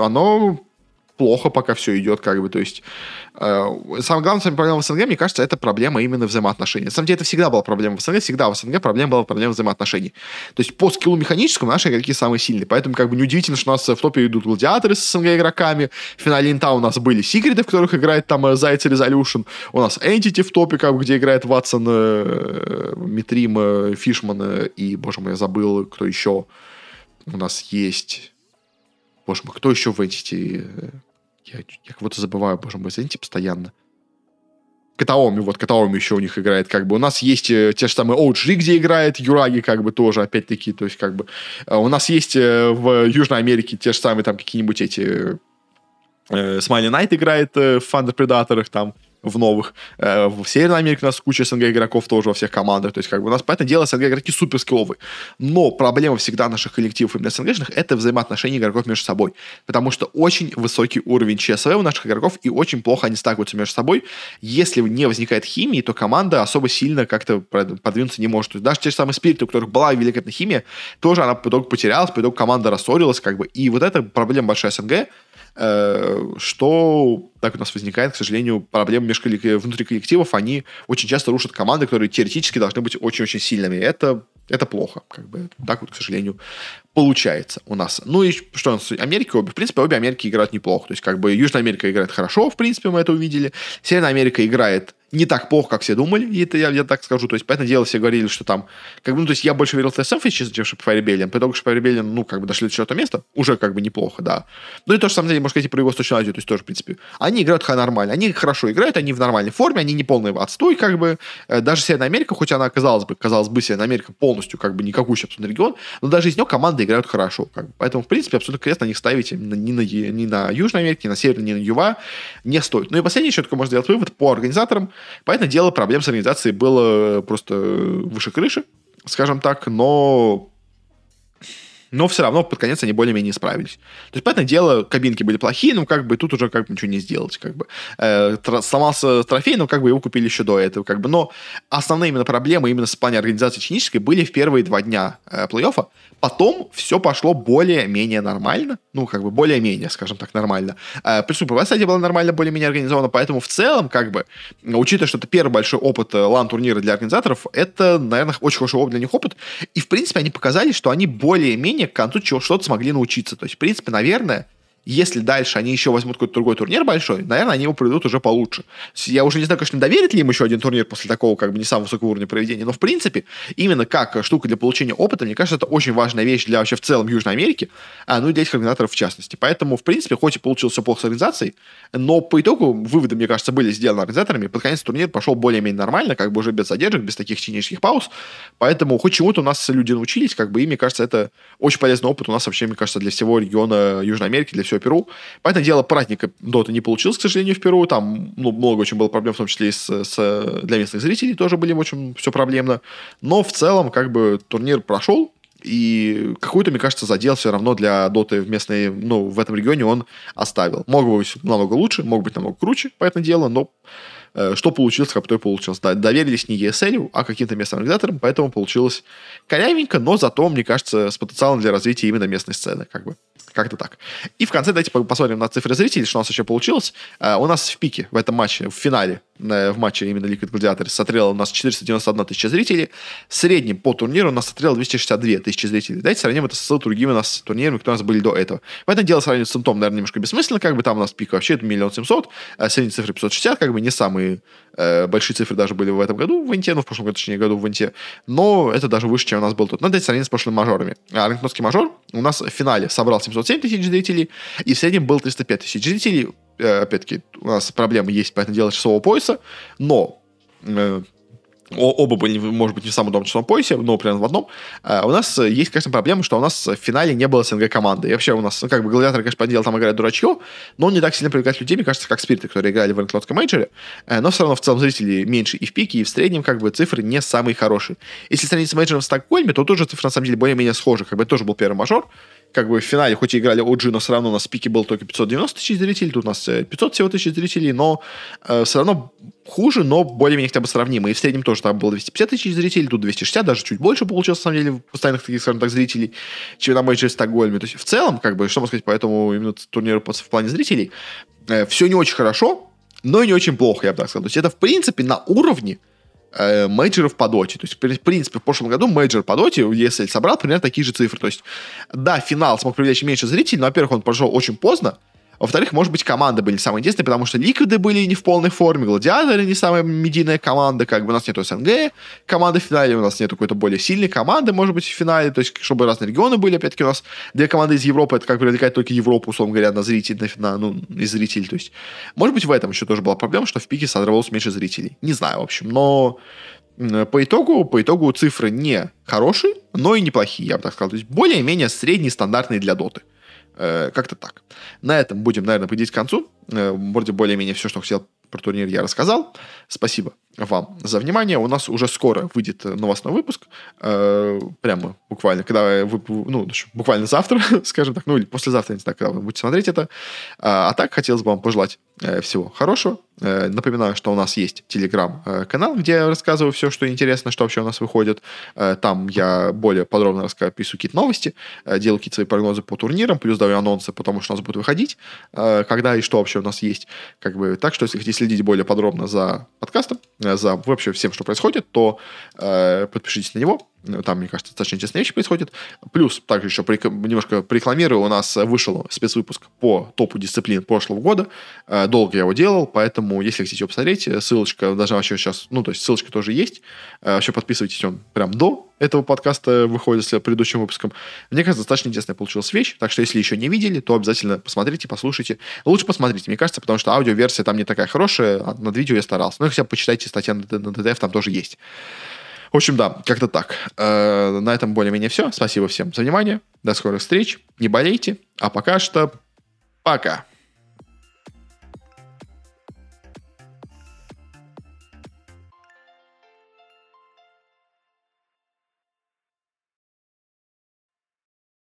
оно плохо пока все идет, как бы, то есть э, самая главная проблема в СНГ, мне кажется, это проблема именно взаимоотношений. На самом деле, это всегда была проблема в СНГ, всегда в СНГ проблема была проблема взаимоотношений. То есть по скиллу механическому наши игроки самые сильные, поэтому как бы неудивительно, что у нас в топе идут гладиаторы с СНГ игроками, в финале инта у нас были секреты, в которых играет там э, Зайц Резолюшн, у нас Entity в топе, как бы, где играет Ватсон, э, Митрим, э, Фишман э, и, боже мой, я забыл, кто еще у нас есть Боже мой, кто еще в Entity? Я, я кого-то забываю, боже мой, извините, постоянно. Катаоми, вот Катаоми еще у них играет, как бы. У нас есть э, те же самые OG, где играет Юраги, как бы тоже, опять-таки, то есть, как бы. Э, у нас есть э, в Южной Америке те же самые там какие-нибудь эти... Смайли Найт играет в Thunder Predator, там в новых. Э, в Северной Америке у нас куча СНГ игроков тоже во всех командах. То есть, как бы у нас, понятное дело, СНГ игроки супер скилловые. Но проблема всегда наших коллективов именно СНГшных — это взаимоотношения игроков между собой. Потому что очень высокий уровень ЧСВ у наших игроков, и очень плохо они сталкиваются между собой. Если не возникает химии, то команда особо сильно как-то подвинуться не может. То есть даже те же самые спириты, у которых была великолепная химия, тоже она по итогу потерялась, по итогу команда рассорилась, как бы. И вот это проблема большая СНГ, Э, что так у нас возникает, к сожалению, проблемы между внутри коллективов, они очень часто рушат команды, которые теоретически должны быть очень-очень сильными. Это, это плохо. Как бы так вот, к сожалению, получается у нас. Ну и что у нас? Америка, в принципе, обе Америки играют неплохо. То есть, как бы Южная Америка играет хорошо, в принципе, мы это увидели. Северная Америка играет не так плохо, как все думали, и это я, я так скажу. То есть, понятное дело, все говорили, что там... Как бы, ну, то есть, я больше верил в TSM фичи, чем в Fire Rebellion. По итогу Fire Rebellion, ну, как бы дошли до четвертого места. Уже как бы неплохо, да. Ну, и то же самое, можно сказать, и про его Азию. То есть, тоже, в принципе, они играют нормально. Они хорошо играют, они в нормальной форме, они не полный отстой, как бы. Э, даже Северная Америка, хоть она, казалось бы, казалось бы, Северная Америка полностью, как бы, никакущий абсолютно регион, но даже из него команды играют хорошо. Как бы. Поэтому, в принципе, абсолютно крест на них ставить ни на, ни на Южной Америке, ни на Северной, ни на Юва не стоит. Ну и последнее, еще только можно сделать вывод по организаторам. Понятное дело, проблем с организацией было просто выше крыши, скажем так, но но все равно под конец они более-менее справились. То есть, понятное дело, кабинки были плохие, но как бы тут уже как бы ничего не сделать. Как бы. Э, сломался трофей, но как бы его купили еще до этого. Как бы. Но основные именно проблемы именно с плане организации технической были в первые два дня э, плей-оффа. Потом все пошло более-менее нормально. Ну, как бы более-менее, скажем так, нормально. Э, плюс УПВ, кстати, было нормально, более-менее организовано. Поэтому в целом, как бы, учитывая, что это первый большой опыт э, лан-турнира для организаторов, это, наверное, очень хороший опыт для них опыт. И, в принципе, они показали, что они более-менее к концу чего что-то смогли научиться. То есть, в принципе, наверное, если дальше они еще возьмут какой-то другой турнир большой, наверное, они его проведут уже получше. Я уже не знаю, конечно, доверит ли им еще один турнир после такого, как бы, не самого высокого уровня проведения, но, в принципе, именно как штука для получения опыта, мне кажется, это очень важная вещь для вообще в целом Южной Америки, а ну и для этих организаторов в частности. Поэтому, в принципе, хоть и получилось все плохо с организацией, но по итогу выводы, мне кажется, были сделаны организаторами, под конец турнир пошел более-менее нормально, как бы уже без задержек, без таких технических пауз, поэтому хоть чему-то у нас люди научились, как бы, и, мне кажется, это очень полезный опыт у нас вообще, мне кажется, для всего региона Южной Америки, для всего Перу. Понятное дело, праздника Дота не получилось, к сожалению, в Перу. Там ну, много очень было проблем, в том числе и с, с, для местных зрителей тоже были очень все проблемно. Но в целом, как бы, турнир прошел, и какую-то, мне кажется, задел все равно для доты в местной, ну, в этом регионе он оставил. Мог бы быть намного лучше, мог быть намного круче, по этому дело, но что получилось, как то и получилось. Да, доверились не ESL, а каким-то местным организаторам, поэтому получилось корявенько, но зато, мне кажется, с потенциалом для развития именно местной сцены, как бы. Как-то так. И в конце давайте посмотрим на цифры зрителей, что у нас еще получилось. Uh, у нас в пике в этом матче, в финале, в матче именно Liquid Gladiator, смотрело у нас 491 тысяча зрителей. В среднем по турниру у нас смотрело 262 тысячи зрителей. Давайте сравним это с другими у нас турнирами, которые у нас были до этого. В этом дело сравнивать с Интом, наверное, немножко бессмысленно, как бы там у нас пик вообще это миллион семьсот, а средние цифры 560, как бы не самые э, большие цифры даже были в этом году в Инте, ну, в прошлом году, точнее, году в Инте, но это даже выше, чем у нас был тут. Давайте сравним с прошлыми мажорами. А Рангтонский мажор у нас в финале собрал 707 тысяч зрителей, и в среднем был 305 тысяч зрителей. Э, опять-таки, у нас проблемы есть, поэтому дело часового пояса, но э, оба были, может быть, не в самом удобном часовом поясе, но примерно в одном. А у нас есть, конечно, проблема, что у нас в финале не было СНГ команды. И вообще у нас, ну, как бы, гладиаторы, конечно, понятное там играют дурачье, но он не так сильно привлекает людей, мне кажется, как спириты, которые играли в Рэнклотском мейджоре. Э, но все равно в целом зрителей меньше и в пике, и в среднем, как бы, цифры не самые хорошие. Если сравнить с мейджором в Стокгольме, то тоже цифры, на самом деле, более-менее схожи. Как бы, это тоже был первый мажор, как бы в финале, хоть и играли OG, но все равно у нас пике был только 590 тысяч зрителей, тут у нас 500 э, всего тысяч зрителей, но э, все равно хуже, но более-менее хотя бы сравнимо. И в среднем тоже там было 250 тысяч зрителей, тут 260, даже чуть больше получилось, на самом деле, постоянных таких, скажем так, зрителей, чем на матче в Стокгольме. То есть в целом, как бы, что можно сказать по этому именно турниру в плане зрителей, э, все не очень хорошо, но и не очень плохо, я бы так сказал. То есть это, в принципе, на уровне э, мейджеров по доте. То есть, в принципе, в прошлом году мейджор по доте, если собрал примерно такие же цифры. То есть, да, финал смог привлечь меньше зрителей, но, во-первых, он прошел очень поздно, во-вторых, может быть, команды были самые интересные, потому что Ликвиды были не в полной форме, Гладиаторы не самая медийная команда, как бы у нас нету СНГ команды в финале, у нас нету какой-то более сильной команды, может быть, в финале, то есть, чтобы разные регионы были, опять-таки, у нас две команды из Европы, это как привлекает только Европу, условно говоря, на зрителей, на, ну, из зрителей, то есть, может быть, в этом еще тоже была проблема, что в пике сорвалось меньше зрителей. Не знаю, в общем, но по итогу, по итогу цифры не хорошие, но и неплохие, я бы так сказал. То есть более-менее средние, стандартные для доты. Э, как-то так. На этом будем, наверное, подходить к концу. Э, вроде более-менее все, что хотел про турнир, я рассказал. Спасибо вам за внимание. У нас уже скоро выйдет новостной выпуск. Э, прямо буквально, когда вы, ну, буквально завтра, скажем так, ну или послезавтра, не знаю, когда вы будете смотреть это. А, а так, хотелось бы вам пожелать всего хорошего. Э, напоминаю, что у нас есть телеграм-канал, где я рассказываю все, что интересно, что вообще у нас выходит. Там я более подробно расписываю какие-то новости, делаю какие-то свои прогнозы по турнирам, плюс даю анонсы, потому что у нас будет выходить, когда и что вообще у нас есть. Как бы, так что, если хотите следить более подробно за подкастом, за вообще всем, что происходит, то э, подпишитесь на него. Там, мне кажется, достаточно интересные вещи происходят. Плюс, также еще немножко порекламирую, у нас вышел спецвыпуск по топу дисциплин прошлого года. Э, долго я его делал, поэтому, если хотите его посмотреть, ссылочка должна вообще сейчас, ну, то есть ссылочка тоже есть. Э, вообще подписывайтесь, он прям до этого подкаста выходит с предыдущим выпуском. Мне кажется, достаточно интересная получилась вещь, так что если еще не видели, то обязательно посмотрите, послушайте. Лучше посмотрите, мне кажется, потому что аудиоверсия там не такая хорошая, а над видео я старался. Ну и хотя бы почитайте статья на ДТФ, там тоже есть. В общем, да, как-то так. Э, на этом более-менее все. Спасибо всем за внимание. До скорых встреч. Не болейте. А пока что пока.